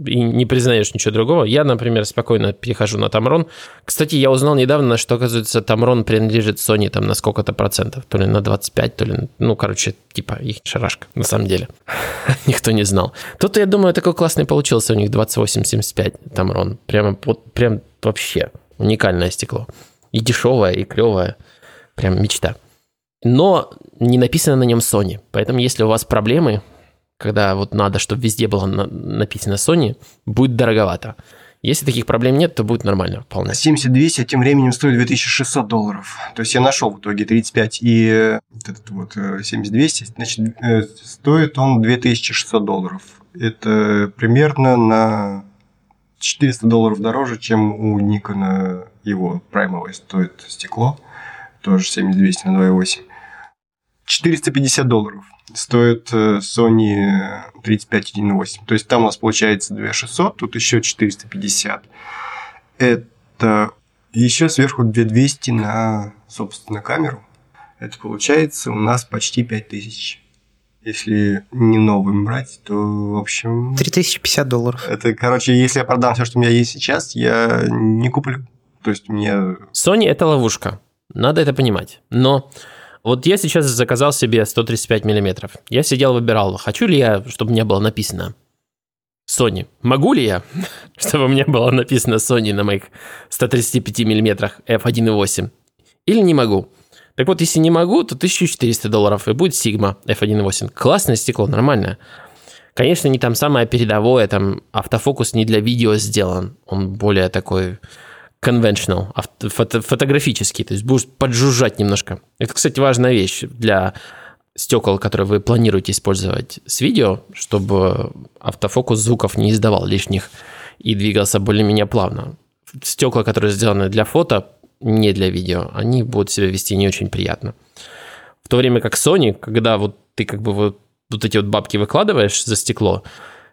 и не признаешь ничего другого. Я, например, спокойно перехожу на Tamron. Кстати, я узнал недавно, что, оказывается, Tamron принадлежит Sony там на сколько-то процентов. То ли на 25, то ли... Ну, короче, типа их шарашка, на самом деле. (laughs) Никто не знал. Тут, я думаю, такой классный получился у них 2875 Tamron. Прямо вот, прям вообще уникальное стекло. И дешевое, и клевое. Прям мечта. Но не написано на нем Sony. Поэтому, если у вас проблемы, когда вот надо, чтобы везде было на- написано Sony, будет дороговато. Если таких проблем нет, то будет нормально вполне. 7200 тем временем стоит 2600 долларов. То есть я нашел в итоге 35 и э, вот этот вот э, 7200, значит, э, стоит он 2600 долларов. Это примерно на 400 долларов дороже, чем у Никона его праймовое стоит стекло. Тоже 7200 на 2.8. 450 долларов стоит э, Sony 35.1.8. То есть там у нас получается 2600, тут еще 450. Это еще сверху 2200 на, собственно, камеру. Это получается у нас почти 5000. Если не новым брать, то, в общем... 3050 долларов. Это, короче, если я продам все, что у меня есть сейчас, я не куплю. То есть мне... Sony – это ловушка. Надо это понимать. Но вот я сейчас заказал себе 135 миллиметров. Я сидел, выбирал, хочу ли я, чтобы мне было написано Sony. Могу ли я, (laughs) чтобы меня было написано Sony на моих 135 мм f1.8? Или не могу? Так вот, если не могу, то 1400 долларов и будет Sigma f1.8. Классное стекло, нормальное. Конечно, не там самое передовое, там автофокус не для видео сделан, он более такой conventional, фото фотографический, то есть будешь поджужжать немножко. Это, кстати, важная вещь для стекол, которые вы планируете использовать с видео, чтобы автофокус звуков не издавал лишних и двигался более-менее плавно. Стекла, которые сделаны для фото, не для видео, они будут себя вести не очень приятно. В то время как Sony, когда вот ты как бы вот, вот эти вот бабки выкладываешь за стекло,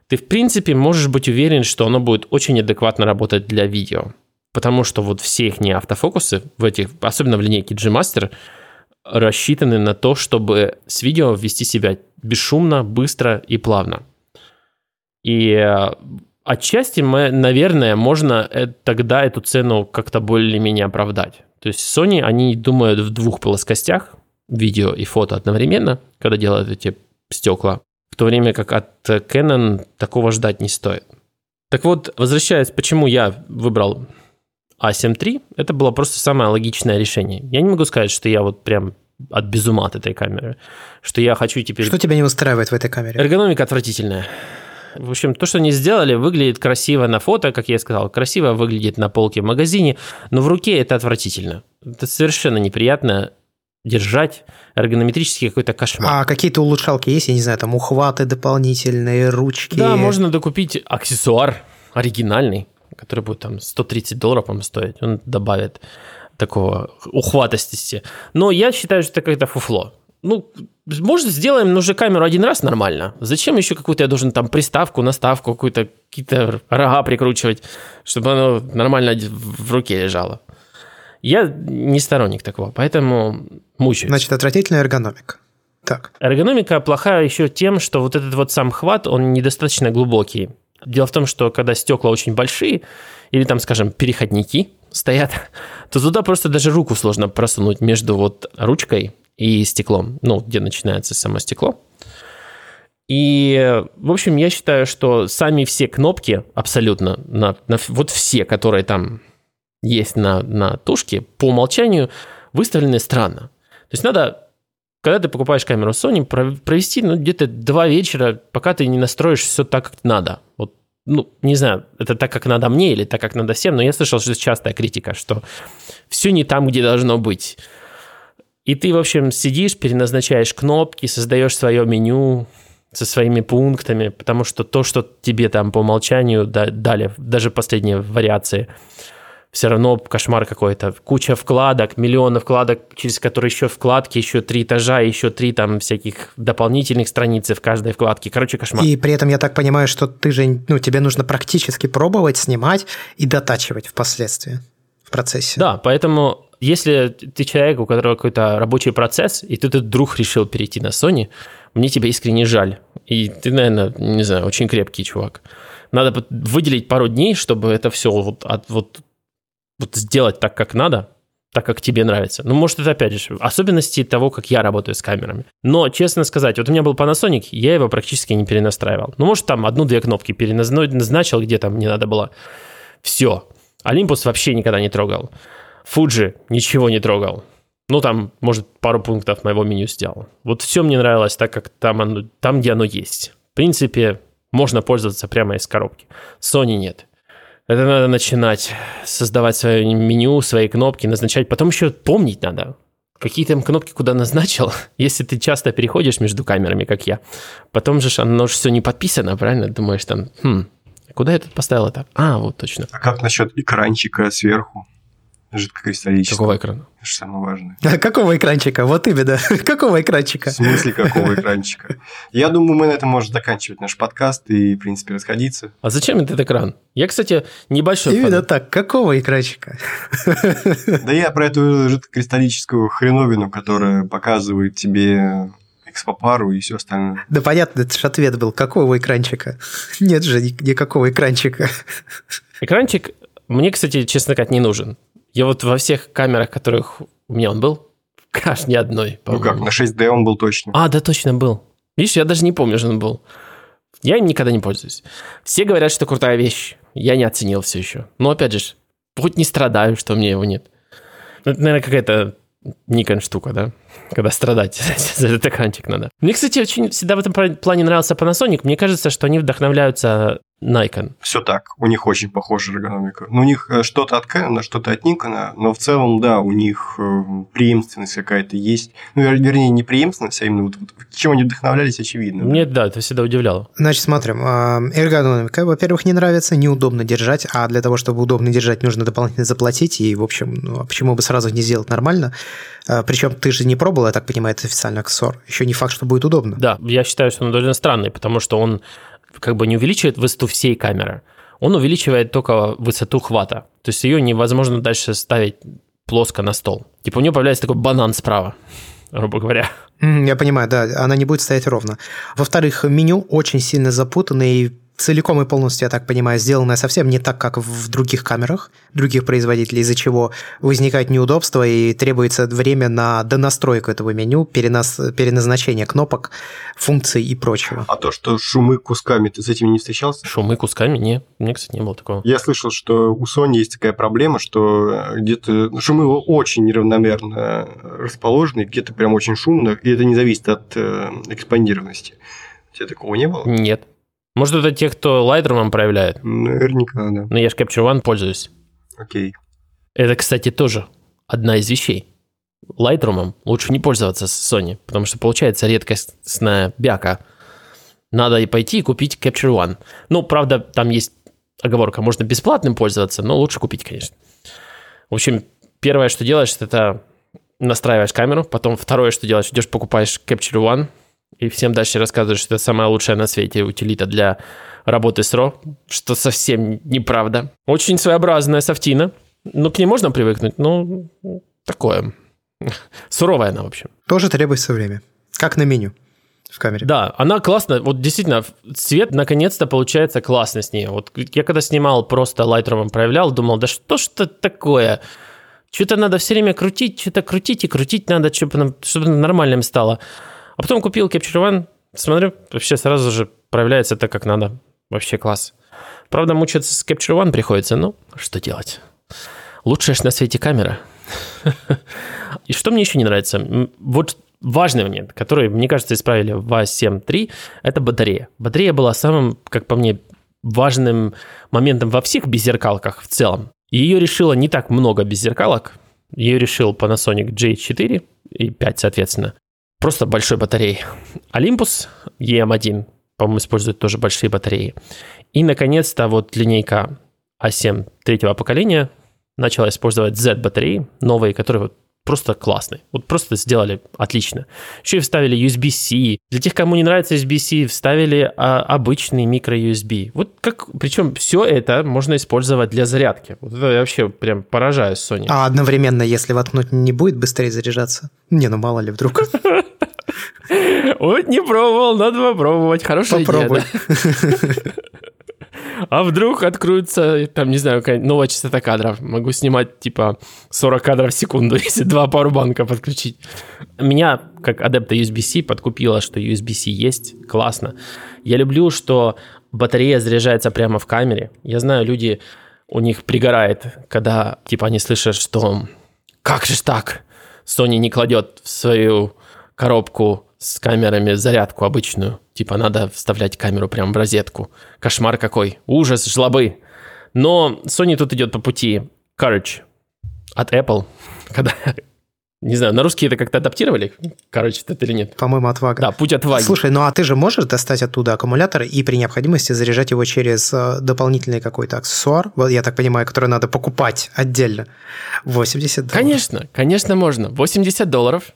ты в принципе можешь быть уверен, что оно будет очень адекватно работать для видео. Потому что вот все их не автофокусы в этих, особенно в линейке G-Master, рассчитаны на то, чтобы с видео вести себя бесшумно, быстро и плавно. И э, Отчасти, мы, наверное, можно э, тогда эту цену как-то более-менее оправдать. То есть Sony, они думают в двух плоскостях, видео и фото одновременно, когда делают эти стекла, в то время как от Canon такого ждать не стоит. Так вот, возвращаясь, почему я выбрал A7 III, это было просто самое логичное решение. Я не могу сказать, что я вот прям от безума от этой камеры, что я хочу теперь... Что тебя не устраивает в этой камере? Эргономика отвратительная. В общем, то, что они сделали, выглядит красиво на фото, как я сказал, красиво выглядит на полке в магазине, но в руке это отвратительно. Это совершенно неприятно держать эргонометрический какой-то кошмар. А какие-то улучшалки есть, я не знаю, там ухваты дополнительные, ручки? Да, можно докупить аксессуар оригинальный, который будет там 130 долларов вам стоить. Он добавит такого ухватостности. Но я считаю, что это какое-то фуфло ну, может, сделаем ну, уже камеру один раз нормально. Зачем еще какую-то я должен там приставку, наставку, какую-то какие-то рога прикручивать, чтобы оно нормально в руке лежало? Я не сторонник такого, поэтому мучаюсь. Значит, отвратительная эргономика. Так. Эргономика плохая еще тем, что вот этот вот сам хват, он недостаточно глубокий. Дело в том, что когда стекла очень большие, или там, скажем, переходники стоят, (laughs) то туда просто даже руку сложно просунуть между вот ручкой и стеклом, ну, где начинается само стекло. И, в общем, я считаю, что сами все кнопки абсолютно, на, на, вот все, которые там есть на, на тушке, по умолчанию выставлены странно. То есть надо, когда ты покупаешь камеру Sony, провести ну, где-то два вечера, пока ты не настроишь все так, как надо. Вот, ну, не знаю, это так, как надо мне или так, как надо всем, но я слышал, что это частая критика, что все не там, где должно быть. И ты, в общем, сидишь, переназначаешь кнопки, создаешь свое меню со своими пунктами, потому что то, что тебе там по умолчанию дали, даже последние вариации, все равно кошмар какой-то. Куча вкладок, миллионы вкладок, через которые еще вкладки, еще три этажа, еще три там всяких дополнительных страниц в каждой вкладке. Короче, кошмар. И при этом я так понимаю, что ты же, ну, тебе нужно практически пробовать, снимать и дотачивать впоследствии в процессе. Да, поэтому если ты человек, у которого какой-то рабочий процесс, и ты тут вдруг решил перейти на Sony, мне тебя искренне жаль. И ты, наверное, не знаю, очень крепкий чувак. Надо выделить пару дней, чтобы это все вот, от, вот, вот сделать так, как надо, так, как тебе нравится. Ну, может, это опять же особенности того, как я работаю с камерами. Но, честно сказать, вот у меня был Panasonic, я его практически не перенастраивал. Ну, может, там одну-две кнопки переназначил, где там не надо было. Все. Olympus вообще никогда не трогал. Фуджи ничего не трогал. Ну, там, может, пару пунктов моего меню сделал. Вот все мне нравилось так, как там, оно, там, где оно есть. В принципе, можно пользоваться прямо из коробки. Sony нет. Это надо начинать создавать свое меню, свои кнопки, назначать. Потом еще помнить надо, какие там кнопки куда назначил, (laughs) если ты часто переходишь между камерами, как я. Потом же оно же все не подписано, правильно? Думаешь там, хм, куда я тут поставил это? А, вот точно. А как насчет экранчика сверху? Жидкокристаллического. Какого экрана? Это же самое важное. А (laughs) какого экранчика? Вот именно. (laughs) какого экранчика? В смысле какого экранчика? Я думаю, мы на этом можем заканчивать наш подкаст и, в принципе, расходиться. А зачем этот экран? Я, кстати, небольшой Именно фанат. так. Какого экранчика? Да я про эту жидкокристаллическую хреновину, которая показывает тебе экспопару и все остальное. Да понятно, это же ответ был. Какого экранчика? Нет же никакого экранчика. Экранчик мне, кстати, честно сказать, не нужен. Я вот во всех камерах, которых у меня он был, аж ни одной, Ну как, на 6D он был точно. А, да, точно был. Видишь, я даже не помню, что он был. Я им никогда не пользуюсь. Все говорят, что крутая вещь. Я не оценил все еще. Но опять же, хоть не страдаю, что у меня его нет. Это, наверное, какая-то Никон штука, да? Когда страдать (laughs) за этот экранчик надо. Мне, кстати, очень всегда в этом плане нравился Panasonic. Мне кажется, что они вдохновляются Nikon. Все так, у них очень похожая эргономика. Ну, у них э, что-то от Canon, что-то от Nikon, но в целом, да, у них э, преемственность какая-то есть. Ну, вернее, не преемственность, а именно вот, вот чем они вдохновлялись, очевидно. Мне, да, это всегда удивляло. Значит, смотрим. А, эргономика, во-первых, не нравится, неудобно держать, а для того, чтобы удобно держать, нужно дополнительно заплатить, и, в общем, ну, а почему бы сразу не сделать нормально? А, Причем ты же не пробовал, я так понимаю, это официальный аксессуар. Еще не факт, что будет удобно. Да, я считаю, что он довольно странный, потому что он как бы не увеличивает высоту всей камеры, он увеличивает только высоту хвата. То есть ее невозможно дальше ставить плоско на стол. Типа у нее появляется такой банан справа, грубо говоря. Я понимаю, да, она не будет стоять ровно. Во-вторых, меню очень сильно запутанное и целиком и полностью, я так понимаю, сделанная совсем не так, как в других камерах, других производителей, из-за чего возникает неудобство и требуется время на донастройку этого меню, перенос, переназначение кнопок, функций и прочего. А то, что шумы кусками, ты с этим не встречался? Шумы кусками? Не, мне, кстати, не было такого. Я слышал, что у Sony есть такая проблема, что где-то шумы очень неравномерно расположены, где-то прям очень шумно, и это не зависит от э, экспандированности. У тебя такого не было? Нет. Может, это те, кто Lightroom проявляет? Наверняка, да. Но я же Capture One пользуюсь. Окей. Это, кстати, тоже одна из вещей. Lightroom лучше не пользоваться с Sony, потому что получается редкостная бяка. Надо и пойти и купить Capture One. Ну, правда, там есть оговорка, можно бесплатным пользоваться, но лучше купить, конечно. В общем, первое, что делаешь, это настраиваешь камеру, потом второе, что делаешь, идешь покупаешь Capture One, и всем дальше рассказываешь, что это самая лучшая на свете утилита для работы с RAW, что совсем неправда. Очень своеобразная софтина. Ну, к ней можно привыкнуть, но такое. (laughs) Суровая она, в общем. Тоже требуется время. Как на меню в камере. Да, она классно. Вот действительно, цвет наконец-то получается классно с ней. Вот я когда снимал, просто Lightroom проявлял, думал, да что ж это такое? Что-то надо все время крутить, что-то крутить и крутить надо, чтобы, чтобы нормальным стало. А потом купил Capture One, смотрю, вообще сразу же проявляется так, как надо. Вообще класс. Правда, мучиться с Capture One приходится, но что делать? Лучшая на свете камера. (laughs) И что мне еще не нравится? Вот важный момент, который, мне кажется, исправили в A7 III, это батарея. Батарея была самым, как по мне, важным моментом во всех беззеркалках в целом. Ее решило не так много беззеркалок. Ее решил Panasonic J4 и 5, соответственно просто большой батареей. Olympus EM1, по-моему, использует тоже большие батареи. И, наконец-то, вот линейка A7 третьего поколения начала использовать Z-батареи, новые, которые вот просто классный. Вот просто сделали отлично. Еще и вставили USB-C. Для тех, кому не нравится USB-C, вставили а, обычный микро-USB. Вот как, причем все это можно использовать для зарядки. Вот это я вообще прям поражаюсь Sony. А одновременно, если воткнуть, не будет быстрее заряжаться? Не, ну мало ли вдруг. (laughs) Вот не пробовал, надо попробовать. Хорошая Попробуй. идея. А вдруг откроется, там, не знаю, какая новая частота кадров. Могу снимать, типа, 40 кадров в секунду, (laughs) если два пауэрбанка подключить. Меня, как адепта USB-C, подкупило, что USB-C есть. Классно. Я люблю, что батарея заряжается прямо в камере. Я знаю, люди, у них пригорает, когда, типа, они слышат, что как же так? Sony не кладет в свою коробку с камерами зарядку обычную. Типа надо вставлять камеру прямо в розетку. Кошмар какой. Ужас, жлобы. Но Sony тут идет по пути Courage от Apple. (laughs) Когда не знаю, на русский это как-то адаптировали? Короче, это или нет? По-моему, отвага. Да, путь отваги. Слушай, ну а ты же можешь достать оттуда аккумулятор и при необходимости заряжать его через э, дополнительный какой-то аксессуар, вот я так понимаю, который надо покупать отдельно. 80 долларов. Конечно, конечно можно. 80 долларов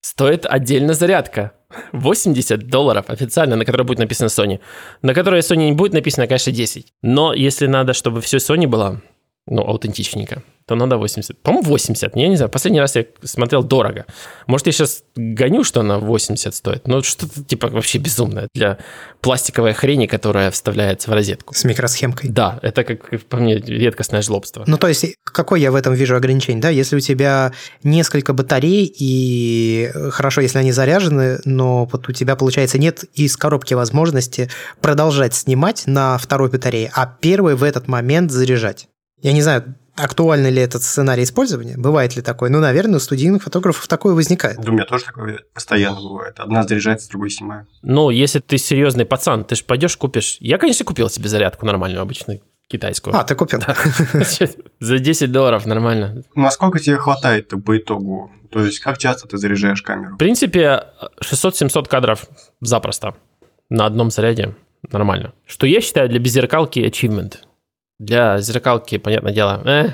стоит отдельно зарядка. 80 долларов официально, на которой будет написано Sony. На которой Sony не будет написано, конечно, 10. Но если надо, чтобы все Sony было, ну, аутентичненько, то надо 80. По-моему, 80. Я не знаю, последний раз я смотрел дорого. Может, я сейчас гоню, что она 80 стоит, но что-то типа вообще безумное для пластиковой хрени, которая вставляется в розетку. С микросхемкой. Да, это, как по мне, редкостное жлобство. Ну, то есть, какой я в этом вижу ограничение, да? Если у тебя несколько батарей, и хорошо, если они заряжены, но вот у тебя, получается, нет из коробки возможности продолжать снимать на второй батарее, а первый в этот момент заряжать. Я не знаю, актуальный ли этот сценарий использования, бывает ли такое. Ну, наверное, у студийных фотографов такое возникает. Да, у меня тоже такое постоянно бывает. Одна заряжается, другой снимаю. Ну, если ты серьезный пацан, ты же пойдешь купишь. Я, конечно, купил себе зарядку нормальную, обычную, китайскую. А, ты купил? (laughs) За 10 долларов нормально. Насколько тебе хватает по итогу? То есть, как часто ты заряжаешь камеру? В принципе, 600-700 кадров запросто на одном заряде нормально. Что я считаю для беззеркалки achievement. Для зеркалки, понятное дело, э,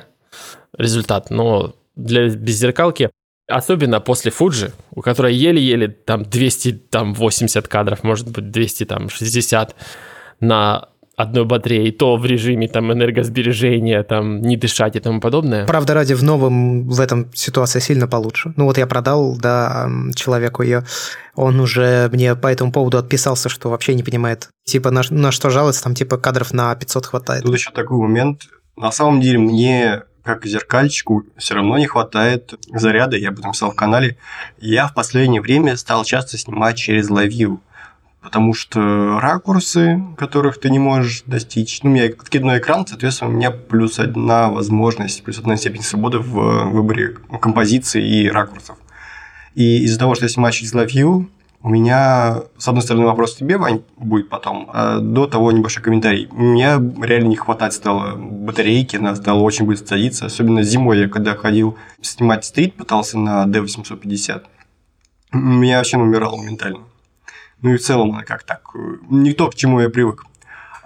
результат, но для беззеркалки, особенно после Fuji, у которой еле-еле там 280 кадров, может быть 260 на одной батареи, то в режиме там энергосбережения, там не дышать и тому подобное. Правда, ради в новом в этом ситуация сильно получше. Ну вот я продал, да, человеку ее, он уже мне по этому поводу отписался, что вообще не понимает, типа на, на что жалуется, там типа кадров на 500 хватает. Тут еще такой момент, на самом деле мне как зеркальчику все равно не хватает заряда, я об этом писал в канале. Я в последнее время стал часто снимать через LiveView потому что ракурсы, которых ты не можешь достичь, ну, у меня откидной экран, соответственно, у меня плюс одна возможность, плюс одна степень свободы в выборе композиции и ракурсов. И из-за того, что я снимаю через LiveView, у меня, с одной стороны, вопрос тебе, Вань, будет потом, а до того небольшой комментарий. У меня реально не хватать стало батарейки, она стала очень быстро садиться. Особенно зимой, я когда ходил снимать стрит, пытался на D850, меня вообще умирало моментально. Ну и в целом, как так, не то, к чему я привык.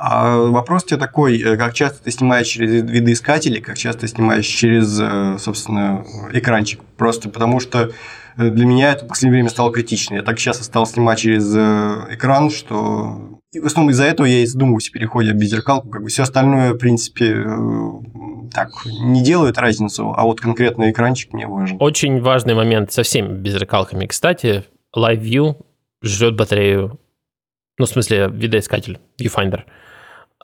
А вопрос тебе такой, э, как часто ты снимаешь через видоискатели, как часто ты снимаешь через, э, собственно, экранчик. Просто потому что э, для меня это в последнее время стало критично. Я так часто стал снимать через экран, что и в основном из-за этого я и задумываюсь о переходе в беззеркалку. Как бы все остальное, в принципе, так, не делает разницу, а вот конкретно экранчик мне важен. Очень важный момент со всеми беззеркалками. Кстати, Live View жрет батарею, ну, в смысле, видоискатель, viewfinder,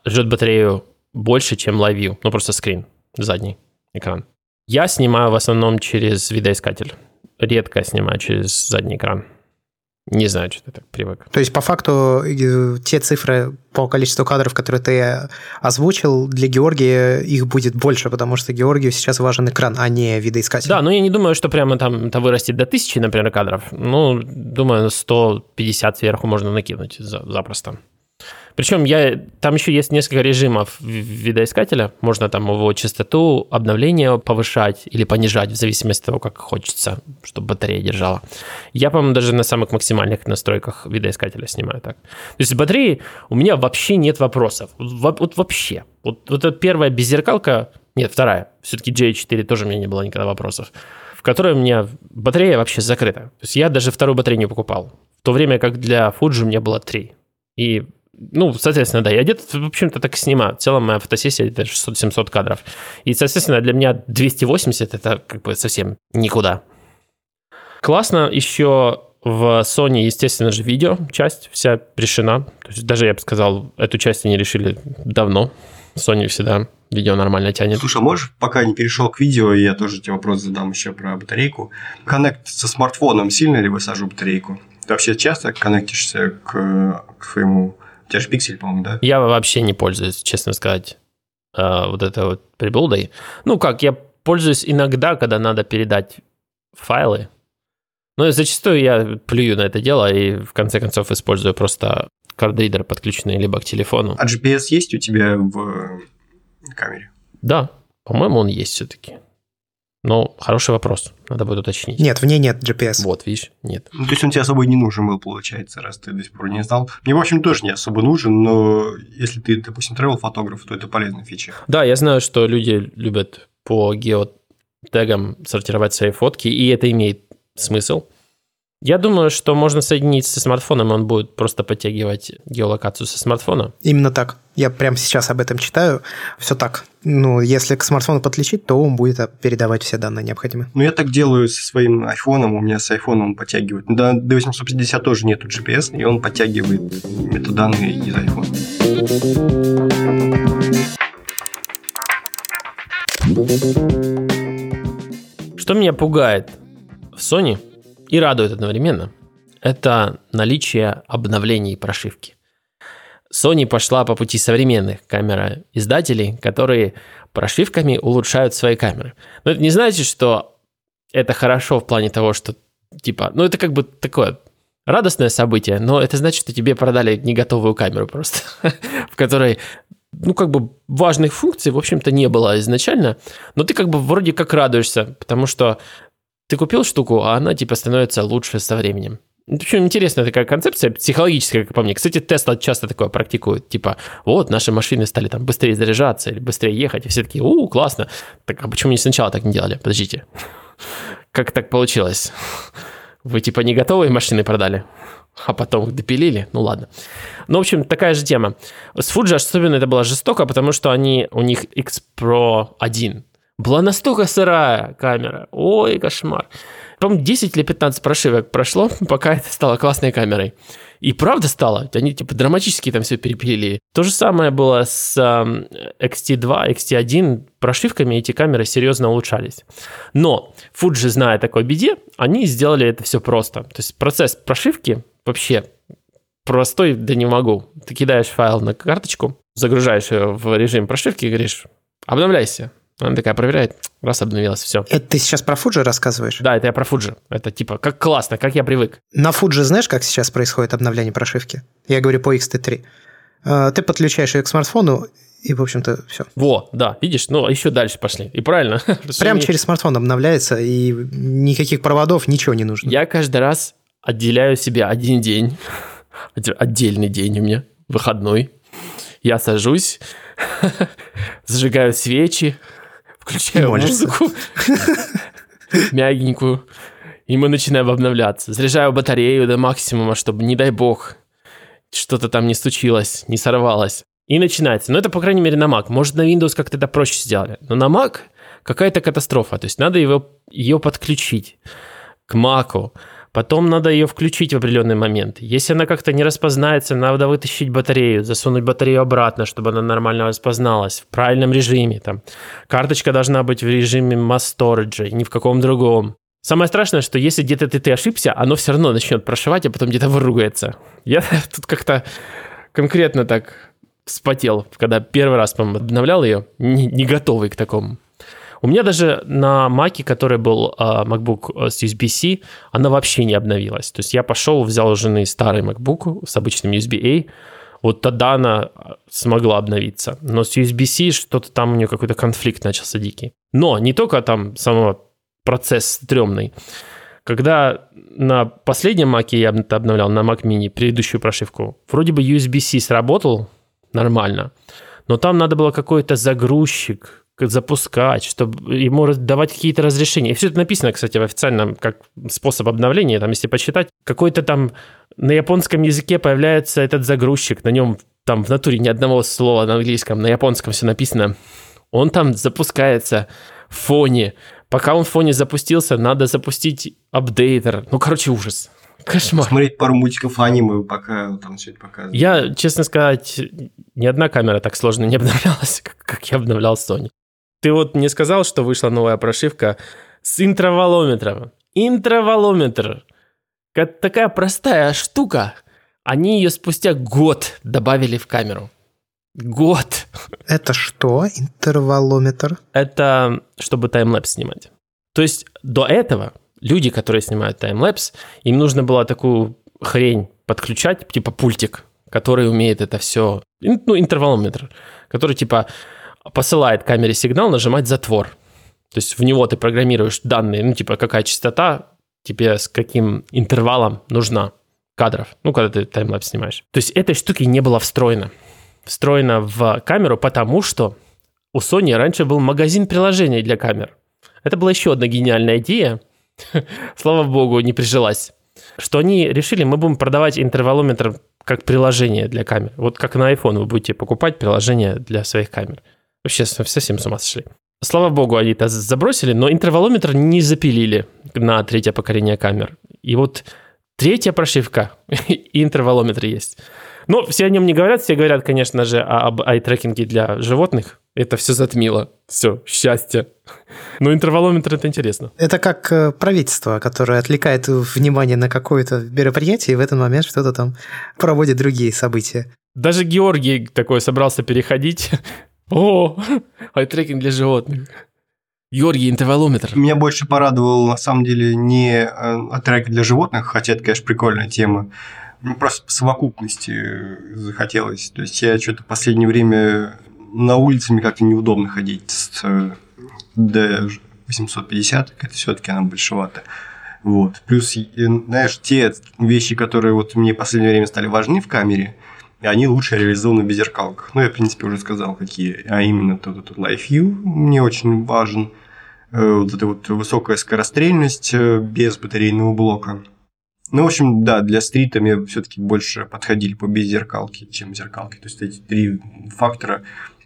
жрет батарею больше, чем Live View, ну, просто скрин, задний экран. Я снимаю в основном через видоискатель. Редко снимаю через задний экран. Не знаю, что ты так привык. То есть, по факту, э, те цифры по количеству кадров, которые ты озвучил, для Георгия их будет больше, потому что Георгию сейчас важен экран, а не видоискатель. Да, но я не думаю, что прямо там это вырастет до тысячи, например, кадров. Ну, думаю, 150 сверху можно накинуть запросто. Причем я, там еще есть несколько режимов видоискателя. Можно там его частоту обновления повышать или понижать в зависимости от того, как хочется, чтобы батарея держала. Я, по-моему, даже на самых максимальных настройках видоискателя снимаю так. То есть с батареей у меня вообще нет вопросов. Вот, вот вообще. Вот, вот эта первая беззеркалка, нет, вторая, все-таки J4 тоже у меня не было никогда вопросов в которой у меня батарея вообще закрыта. То есть я даже вторую батарею не покупал. В то время как для Fuji у меня было три. И ну, соответственно, да, я где-то, в общем-то, так снимаю. В целом моя фотосессия это 600-700 кадров. И, соответственно, для меня 280 это как бы совсем никуда. Классно еще в Sony, естественно же, видео часть вся решена. То есть даже, я бы сказал, эту часть они решили давно. Sony всегда видео нормально тянет. Слушай, а можешь, пока не перешел к видео, я тоже тебе вопрос задам еще про батарейку. Коннект со смартфоном сильно ли высажу батарейку? Ты вообще часто коннектишься к, к своему у тебя же пиксель, по-моему, да? Я вообще не пользуюсь, честно сказать, э, вот этой вот приблудой. Ну как, я пользуюсь иногда, когда надо передать файлы. Но зачастую я плюю на это дело и в конце концов использую просто кардридер, подключенный либо к телефону. А GPS есть у тебя в камере? Да, по-моему, он есть все-таки. Но хороший вопрос, надо будет уточнить. Нет, в ней нет GPS. Вот, видишь, нет. Ну, то есть он тебе особо не нужен был, получается, раз ты до сих пор не знал. Мне, в общем, тоже не особо нужен, но если ты, допустим, travel фотограф то это полезная фича. Да, я знаю, что люди любят по геотегам сортировать свои фотки, и это имеет смысл. Я думаю, что можно соединить со смартфоном, он будет просто подтягивать геолокацию со смартфона. Именно так. Я прямо сейчас об этом читаю. Все так. Ну, если к смартфону подключить, то он будет передавать все данные необходимые. Ну, я так делаю со своим айфоном. У меня с айфоном подтягивает. До D850 тоже нету GPS, и он подтягивает метаданные из айфона. Что меня пугает в Sony и радует одновременно, это наличие обновлений прошивки. Sony пошла по пути современных камера-издателей, которые прошивками улучшают свои камеры. Но это не значит, что это хорошо в плане того, что типа, ну это как бы такое радостное событие, но это значит, что тебе продали не готовую камеру просто, (laughs) в которой ну, как бы важных функций, в общем-то, не было изначально, но ты как бы вроде как радуешься, потому что ты купил штуку, а она типа становится лучше со временем. Общем, интересная такая концепция, психологическая, как по мне. Кстати, Тесла часто такое практикует. Типа, вот, наши машины стали там быстрее заряжаться или быстрее ехать. И все такие, у, классно. Так, а почему не сначала так не делали? Подождите. (laughs) Как так получилось? Вы типа не готовые машины продали? а потом их допилили. Ну ладно. Ну, в общем, такая же тема. С Fuji особенно это было жестоко, потому что они, у них X Pro 1 была настолько сырая камера. Ой, кошмар. По-моему, 10 или 15 прошивок прошло, (laughs) пока это стало классной камерой. И правда стало. Они типа драматически там все перепилили. То же самое было с XT2, XT1. Прошивками эти камеры серьезно улучшались. Но Fuji, зная такой беде, они сделали это все просто. То есть процесс прошивки вообще простой, да не могу. Ты кидаешь файл на карточку, загружаешь ее в режим прошивки и говоришь, обновляйся. Она такая проверяет, раз обновилась, все. Это ты сейчас про Fuji рассказываешь? Да, это я про Fuji. Это типа, как классно, как я привык. На Fuji знаешь, как сейчас происходит обновление прошивки? Я говорю по XT3. А, ты подключаешь ее к смартфону, и, в общем-то, все. Во, да, видишь, ну, еще дальше пошли. И правильно. (laughs) Прямо через смартфон обновляется, и никаких проводов, ничего не нужно. Я каждый раз отделяю себе один день, отдельный день у меня, выходной. Я сажусь, (laughs) зажигаю свечи, включаю музыку мягенькую, и мы начинаем обновляться. Заряжаю батарею до максимума, чтобы, не дай бог, что-то там не случилось, не сорвалось. И начинается. Но это, по крайней мере, на Mac. Может, на Windows как-то это проще сделали. Но на Mac какая-то катастрофа. То есть надо его, ее подключить к Mac. Потом надо ее включить в определенный момент. Если она как-то не распознается, надо вытащить батарею, засунуть батарею обратно, чтобы она нормально распозналась в правильном режиме. Там. Карточка должна быть в режиме mass storage, ни в каком другом. Самое страшное, что если где-то ты, ты ошибся, оно все равно начнет прошивать, а потом где-то выругается. Я (laughs) тут как-то конкретно так вспотел, когда первый раз, по обновлял ее, не, не готовый к такому. У меня даже на Маке, который был uh, MacBook с USB-C, она вообще не обновилась. То есть я пошел, взял у жены старый MacBook с обычным USB-A, вот тогда она смогла обновиться. Но с USB-C что-то там у нее какой-то конфликт начался дикий. Но не только там самого процесс стрёмный. Когда на последнем Маке я обновлял, на Mac Mini, предыдущую прошивку, вроде бы USB-C сработал нормально, но там надо было какой-то загрузчик, запускать, чтобы ему давать какие-то разрешения. И все это написано, кстати, в официальном как способ обновления. Там, если почитать, какой-то там на японском языке появляется этот загрузчик, на нем там в натуре ни одного слова на английском, на японском все написано. Он там запускается в фоне. Пока он в фоне запустился, надо запустить апдейтер. Ну, короче, ужас. Кошмар. Смотреть пару мультиков аниме, пока там все это показывает. Я, честно сказать, ни одна камера так сложно не обновлялась, (laughs) как, как я обновлял Sony. Ты вот мне сказал, что вышла новая прошивка с интроволометром. Интроволометр. Такая простая штука. Они ее спустя год добавили в камеру. Год. Это что, интервалометр? Это чтобы таймлэпс снимать. То есть до этого люди, которые снимают таймлэпс, им нужно было такую хрень подключать, типа пультик, который умеет это все, ну, интервалометр, который типа посылает камере сигнал нажимать затвор. То есть в него ты программируешь данные, ну, типа, какая частота тебе с каким интервалом нужна кадров, ну, когда ты таймлапс снимаешь. То есть этой штуки не было встроено. Встроено в камеру, потому что у Sony раньше был магазин приложений для камер. Это была еще одна гениальная идея. (laughs) Слава богу, не прижилась. Что они решили, мы будем продавать интервалометр как приложение для камер. Вот как на iPhone вы будете покупать приложение для своих камер. Вообще совсем с ума сошли. Слава богу, они это забросили, но интервалометр не запилили на третье поколение камер. И вот третья прошивка (laughs) и интервалометр есть. Но все о нем не говорят, все говорят, конечно же, об ай-трекинге для животных. Это все затмило. Все, счастье. Но интервалометр это интересно. Это как э, правительство, которое отвлекает внимание на какое-то мероприятие, и в этот момент что-то там проводит другие события. Даже Георгий такой собрался переходить. О, (laughs) ай-трекинг для животных. Георгий, интервалометр. Меня больше порадовал, на самом деле, не э, трек для животных, хотя это, конечно, прикольная тема. Мне просто по совокупности захотелось. То есть я что-то в последнее время на улице мне как-то неудобно ходить с D850, это все-таки она большевата. Вот. Плюс, знаешь, те вещи, которые вот мне в последнее время стали важны в камере, они лучше реализованы в беззеркалках. Ну, я, в принципе, уже сказал, какие. А именно тот, тот Life View мне очень важен. Э, вот эта вот высокая скорострельность э, без батарейного блока. Ну, в общем, да, для стрита мне все-таки больше подходили по беззеркалке, чем зеркалки. То есть эти три фактора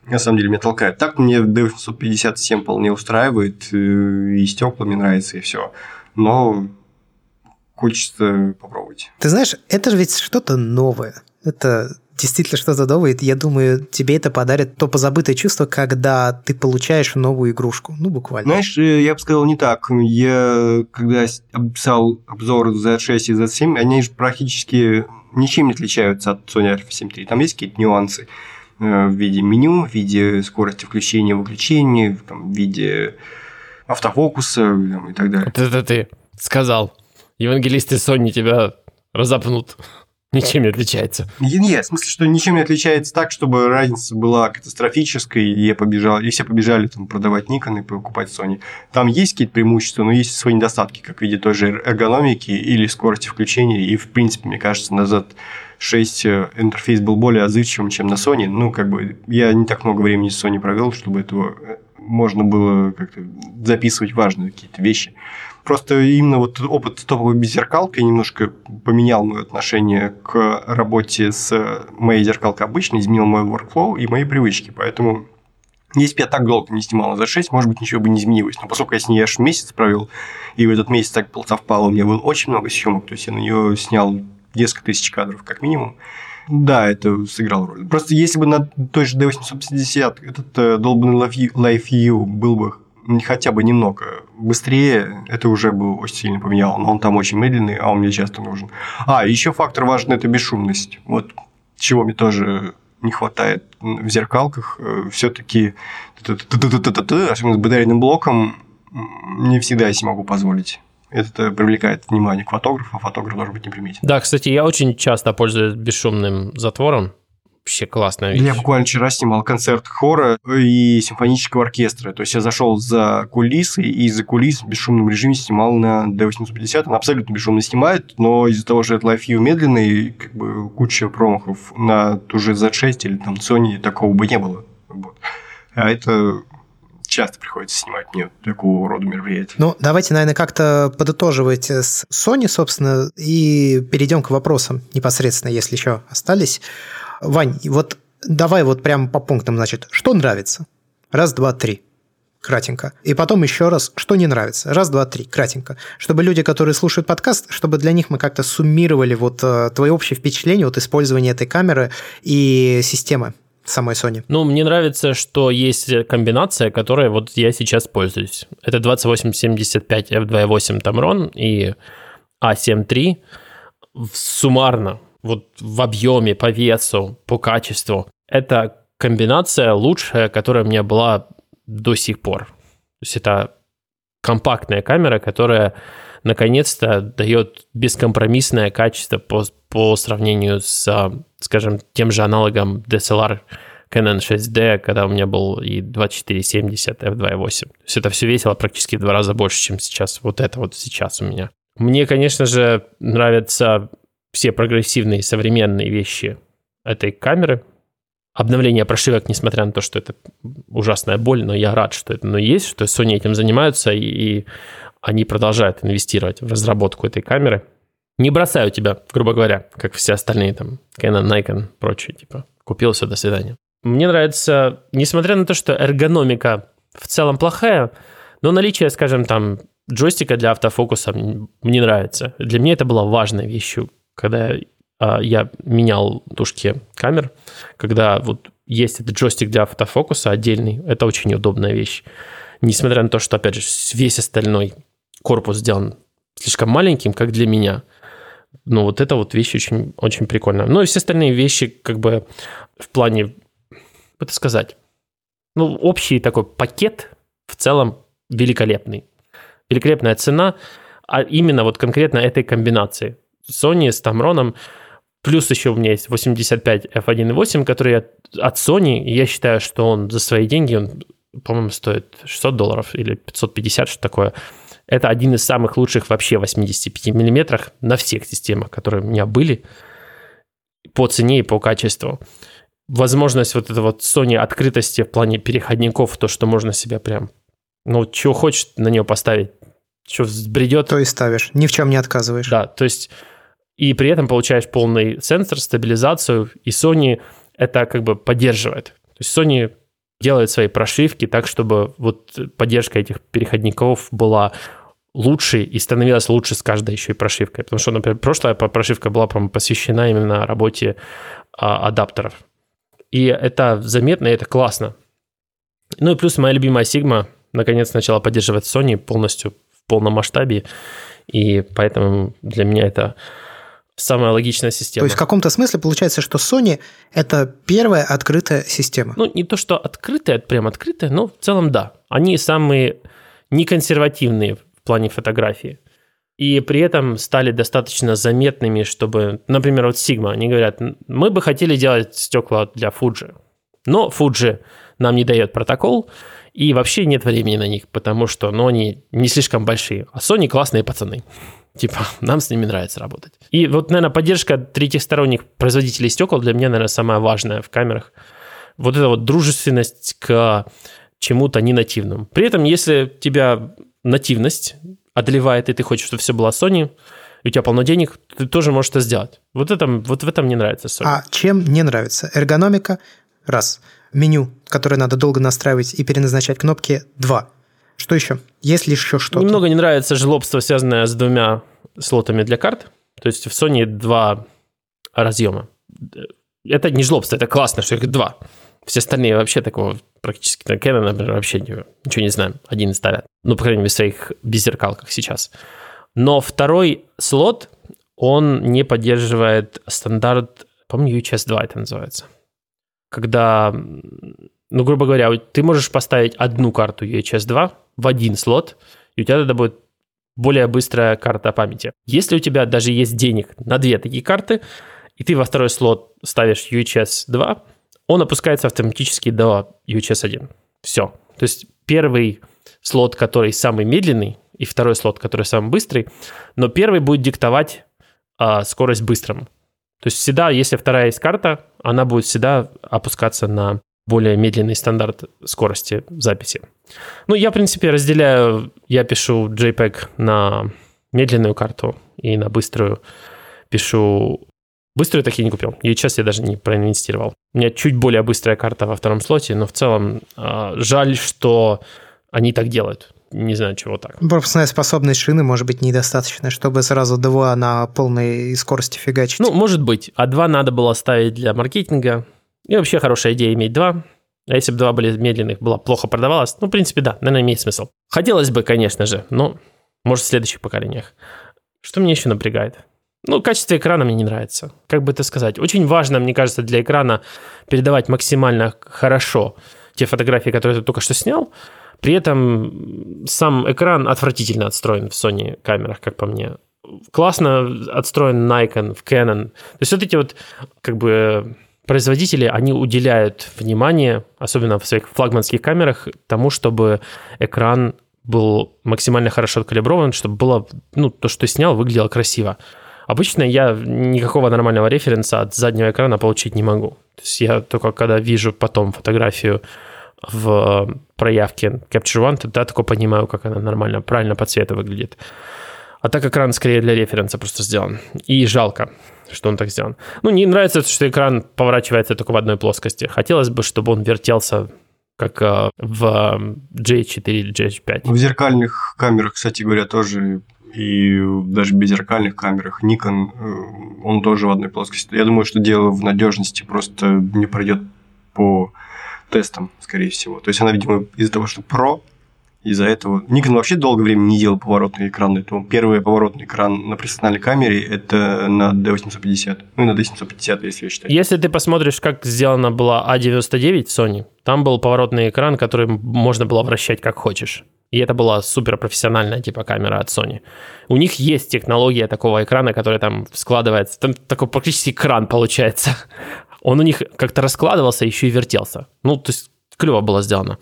на самом деле меня толкают. Так мне D757 вполне устраивает, э, и стекла мне нравится, и все. Но хочется попробовать. Ты знаешь, это же ведь что-то новое. Это действительно что-то новое. Я думаю, тебе это подарит то позабытое чувство, когда ты получаешь новую игрушку. Ну, буквально. Знаешь, э, я бы сказал не так. Я, когда писал обзор Z6 и Z7, они же практически ничем не отличаются от Sony Alpha 7 III. Там есть какие-то нюансы э, в виде меню, в виде скорости включения и выключения, в виде автофокуса и так далее. Вот это ты сказал. Евангелисты Sony тебя разопнут. Ничем не отличается. Нет, в смысле, что ничем не отличается так, чтобы разница была катастрофической, и я побежал, и все побежали там продавать Nikon и покупать Sony. Там есть какие-то преимущества, но есть свои недостатки, как в виде той же эргономики или скорости включения. И, в принципе, мне кажется, назад 6 э, интерфейс был более отзывчивым, чем на Sony. Ну, как бы, я не так много времени с Sony провел, чтобы этого э, можно было как-то записывать важные какие-то вещи. Просто именно вот опыт с топовой беззеркалкой немножко поменял мое отношение к работе с моей зеркалкой обычной, изменил мой workflow и мои привычки. Поэтому если бы я так долго не снимал за 6, может быть, ничего бы не изменилось. Но поскольку я с ней аж месяц провел, и в этот месяц так совпало, у меня было очень много съемок, то есть я на нее снял несколько тысяч кадров как минимум. Да, это сыграл роль. Просто если бы на той же D850 этот э, долбанный Life View был бы хотя бы немного быстрее, это уже бы очень сильно поменяло. Но он там очень медленный, а он мне часто нужен. А, еще фактор важный – это бесшумность. Вот чего мне тоже не хватает в зеркалках. Э, Все-таки, особенно с батарейным блоком, не всегда я себе могу позволить. Это привлекает внимание к фотографу, а фотограф должен быть неприметен. Да, кстати, я очень часто пользуюсь бесшумным затвором вообще классная вещь. Я буквально вчера снимал концерт хора и симфонического оркестра. То есть я зашел за кулисы и за кулис в бесшумном режиме снимал на D850. Он абсолютно бесшумно снимает, но из-за того, что это Live View медленный, как бы куча промахов на ту же Z6 или там Sony такого бы не было. Вот. А это часто приходится снимать мне такого рода мероприятия. Ну, давайте, наверное, как-то подытоживать с Sony, собственно, и перейдем к вопросам непосредственно, если еще остались. Вань, вот давай вот прямо по пунктам, значит, что нравится? Раз, два, три. Кратенько. И потом еще раз, что не нравится. Раз, два, три. Кратенько. Чтобы люди, которые слушают подкаст, чтобы для них мы как-то суммировали вот э, твои общие впечатления от использования этой камеры и системы самой Sony. Ну, мне нравится, что есть комбинация, которой вот я сейчас пользуюсь. Это 2875 f2.8 Tamron и A7 III. Суммарно вот в объеме, по весу, по качеству. Это комбинация лучшая, которая у меня была до сих пор. То есть это компактная камера, которая наконец-то дает бескомпромиссное качество по, по сравнению с, скажем, тем же аналогом DSLR Canon 6D, когда у меня был и 2470 f2.8. То есть это все весело практически в два раза больше, чем сейчас. Вот это вот сейчас у меня. Мне, конечно же, нравится все прогрессивные современные вещи этой камеры. Обновление прошивок, несмотря на то, что это ужасная боль, но я рад, что это но есть, что Sony этим занимаются, и, и они продолжают инвестировать в разработку этой камеры. не бросаю тебя, грубо говоря, как все остальные там, Canon, Nikon, прочие, типа, купил все, до свидания. Мне нравится, несмотря на то, что эргономика в целом плохая, но наличие, скажем, там, джойстика для автофокуса мне нравится. Для меня это было важной вещью, когда а, я менял тушки камер, когда вот есть этот джойстик для автофокуса отдельный, это очень удобная вещь. Несмотря на то, что, опять же, весь остальной корпус сделан слишком маленьким, как для меня. Но вот это вот вещь очень, очень прикольная. Ну и все остальные вещи, как бы в плане, это сказать, ну, общий такой пакет в целом великолепный. Великолепная цена, а именно вот конкретно этой комбинации. Sony с Tamron, плюс еще у меня есть 85 f1.8, который от Sony, я считаю, что он за свои деньги, он, по-моему, стоит 600 долларов или 550, что такое. Это один из самых лучших вообще 85 миллиметрах на всех системах, которые у меня были по цене и по качеству. Возможность вот этой вот Sony открытости в плане переходников, то, что можно себе прям, ну, чего хочешь на нее поставить, что взбредет. То и ставишь, ни в чем не отказываешь. Да, то есть и при этом получаешь полный сенсор, стабилизацию, и Sony это как бы поддерживает. То есть Sony делает свои прошивки так, чтобы вот поддержка этих переходников была лучше и становилась лучше с каждой еще и прошивкой. Потому что, например, прошлая прошивка была, по посвящена именно работе а, адаптеров. И это заметно, и это классно. Ну и плюс моя любимая Sigma наконец начала поддерживать Sony полностью в полном масштабе, и поэтому для меня это самая логичная система. То есть в каком-то смысле получается, что Sony – это первая открытая система? Ну, не то, что открытая, прям открытая, но в целом да. Они самые неконсервативные в плане фотографии. И при этом стали достаточно заметными, чтобы, например, вот Sigma, они говорят, мы бы хотели делать стекла для Fuji, но Fuji нам не дает протокол, и вообще нет времени на них, потому что ну, они не слишком большие. А Sony классные пацаны. Типа, (laughs) нам с ними нравится работать. И вот, наверное, поддержка третьих сторонних производителей стекол для меня, наверное, самая важная в камерах. Вот эта вот дружественность к чему-то не нативному. При этом, если тебя нативность одолевает, и ты хочешь, чтобы все было Sony, и у тебя полно денег, ты тоже можешь это сделать. Вот, это, вот в этом мне нравится Sony. А чем не нравится? Эргономика – раз. Меню, которое надо долго настраивать и переназначать кнопки – два. Что еще? Есть ли еще что-то? Немного не нравится жлобство, связанное с двумя слотами для карт. То есть в Sony два разъема. Это не жлобство, это классно, что их два. Все остальные вообще такого практически на Canon, например, вообще ничего не знаем. Один ставят. Ну, по крайней мере, в своих беззеркалках сейчас. Но второй слот, он не поддерживает стандарт, помню, UHS 2 это называется. Когда, ну, грубо говоря, ты можешь поставить одну карту UHS 2 в один слот, и у тебя тогда будет более быстрая карта памяти. Если у тебя даже есть денег на две такие карты, и ты во второй слот ставишь UHS 2, он опускается автоматически до UHS 1. Все. То есть первый слот, который самый медленный, и второй слот, который самый быстрый, но первый будет диктовать а, скорость быстрому. То есть всегда, если вторая есть карта, она будет всегда опускаться на более медленный стандарт скорости записи. Ну, я, в принципе, разделяю, я пишу JPEG на медленную карту и на быструю пишу... Быструю так я не купил. И сейчас я даже не проинвестировал. У меня чуть более быстрая карта во втором слоте, но в целом э, жаль, что они так делают. Не знаю, чего так. Пропускная способность шины может быть недостаточно, чтобы сразу 2 на полной скорости фигачить. Ну, может быть. А 2 надо было ставить для маркетинга, и вообще хорошая идея иметь два. А если бы два были медленных, была плохо продавалась, ну, в принципе, да, наверное, имеет смысл. Хотелось бы, конечно же, но может в следующих поколениях. Что меня еще напрягает? Ну, качество экрана мне не нравится. Как бы это сказать? Очень важно, мне кажется, для экрана передавать максимально хорошо те фотографии, которые ты только что снял. При этом сам экран отвратительно отстроен в Sony камерах, как по мне. Классно отстроен Nikon, в Canon. То есть вот эти вот как бы производители, они уделяют внимание, особенно в своих флагманских камерах, тому, чтобы экран был максимально хорошо откалиброван, чтобы было, ну, то, что ты снял, выглядело красиво. Обычно я никакого нормального референса от заднего экрана получить не могу. То есть я только когда вижу потом фотографию в проявке Capture One, тогда только понимаю, как она нормально, правильно по цвету выглядит. А так экран скорее для референса просто сделан. И жалко, что он так сделан. Ну, не нравится, что экран поворачивается только в одной плоскости. Хотелось бы, чтобы он вертелся как э, в J4 или J5. В зеркальных камерах, кстати говоря, тоже и даже без зеркальных камерах Nikon, э, он тоже в одной плоскости. Я думаю, что дело в надежности просто не пройдет по тестам, скорее всего. То есть она, видимо, из-за того, что Pro, из-за этого... Nikon вообще долгое время не делал поворотный экран. Это первый поворотный экран на профессиональной камере это на D850. Ну и на D750, если я считаю. Если ты посмотришь, как сделана была A99 в Sony, там был поворотный экран, который можно было вращать как хочешь. И это была супер профессиональная типа камера от Sony. У них есть технология такого экрана, который там складывается. Там такой практически экран получается. (laughs) Он у них как-то раскладывался, еще и вертелся. Ну, то есть клево было сделано.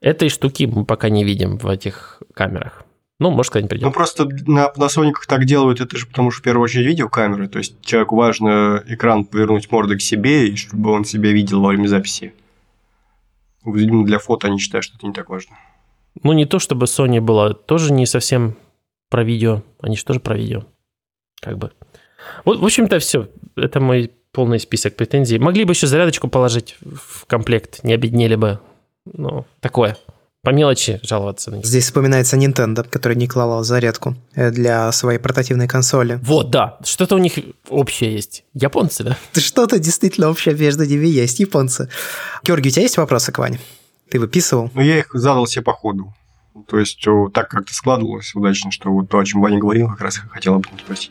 Этой штуки мы пока не видим в этих камерах. Ну, может, когда-нибудь придет. Ну, просто на Panasonic так делают, это же потому что, в первую очередь, видеокамеры. То есть, человеку важно экран повернуть мордой к себе, и чтобы он себя видел во время записи. Видимо, для фото они считают, что это не так важно. Ну, не то, чтобы Sony было тоже не совсем про видео. Они же тоже про видео. Как бы. Вот, в общем-то, все. Это мой полный список претензий. Могли бы еще зарядочку положить в комплект, не обеднели бы ну, такое. По мелочи жаловаться на них. Здесь вспоминается Nintendo, который не клала зарядку э, для своей портативной консоли. Вот, да. Что-то у них общее есть. Японцы, да? (laughs) Что-то действительно общее между ними есть. Японцы. Георгий, у тебя есть вопросы к Ване? Ты выписывал? Ну, я их задал себе по ходу. То есть, так как-то складывалось удачно, что вот то, о чем Ваня говорил, как раз хотел об этом спросить.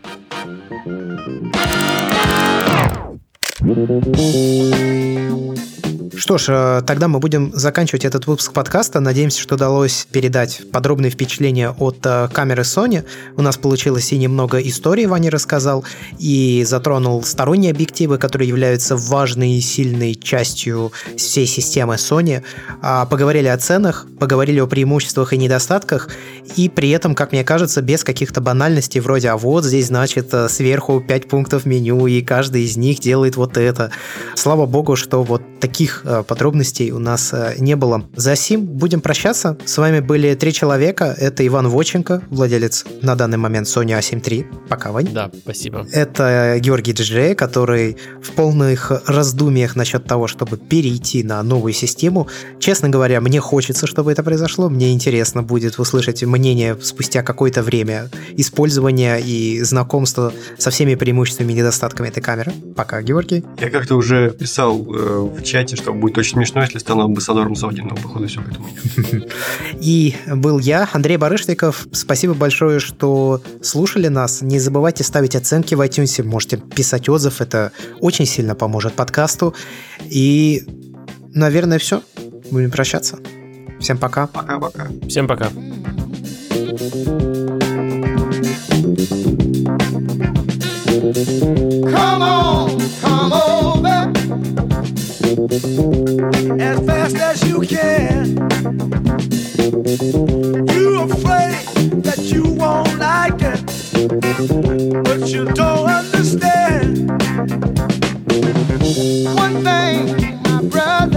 Что ж, э, тогда мы будем заканчивать этот выпуск подкаста. Надеемся, что удалось передать подробные впечатления от э, камеры Sony. У нас получилось и немного истории, Ваня рассказал, и затронул сторонние объективы, которые являются важной и сильной частью всей системы Sony. А, поговорили о ценах, поговорили о преимуществах и недостатках, и при этом, как мне кажется, без каких-то банальностей вроде «а вот здесь, значит, э, сверху 5 пунктов меню, и каждый из них делает вот это». Слава богу, что вот таких подробностей у нас э, не было. За сим будем прощаться. С вами были три человека. Это Иван Воченко, владелец на данный момент Sony A7 III. Пока, Вань. Да, спасибо. Это Георгий Диджей, который в полных раздумьях насчет того, чтобы перейти на новую систему. Честно говоря, мне хочется, чтобы это произошло. Мне интересно будет услышать мнение спустя какое-то время использования и знакомства со всеми преимуществами и недостатками этой камеры. Пока, Георгий. Я как-то уже писал э, в чате, что будет очень смешно, если стану амбассадором Сауди, но походу все к этому идет. (laughs) И был я, Андрей Барышников. Спасибо большое, что слушали нас. Не забывайте ставить оценки в iTunes, можете писать отзыв, это очень сильно поможет подкасту. И, наверное, все. Будем прощаться. Всем пока. Пока-пока. Всем пока. Come on! as fast as you can. You afraid that you won't like it, but you don't understand. One thing, my brother.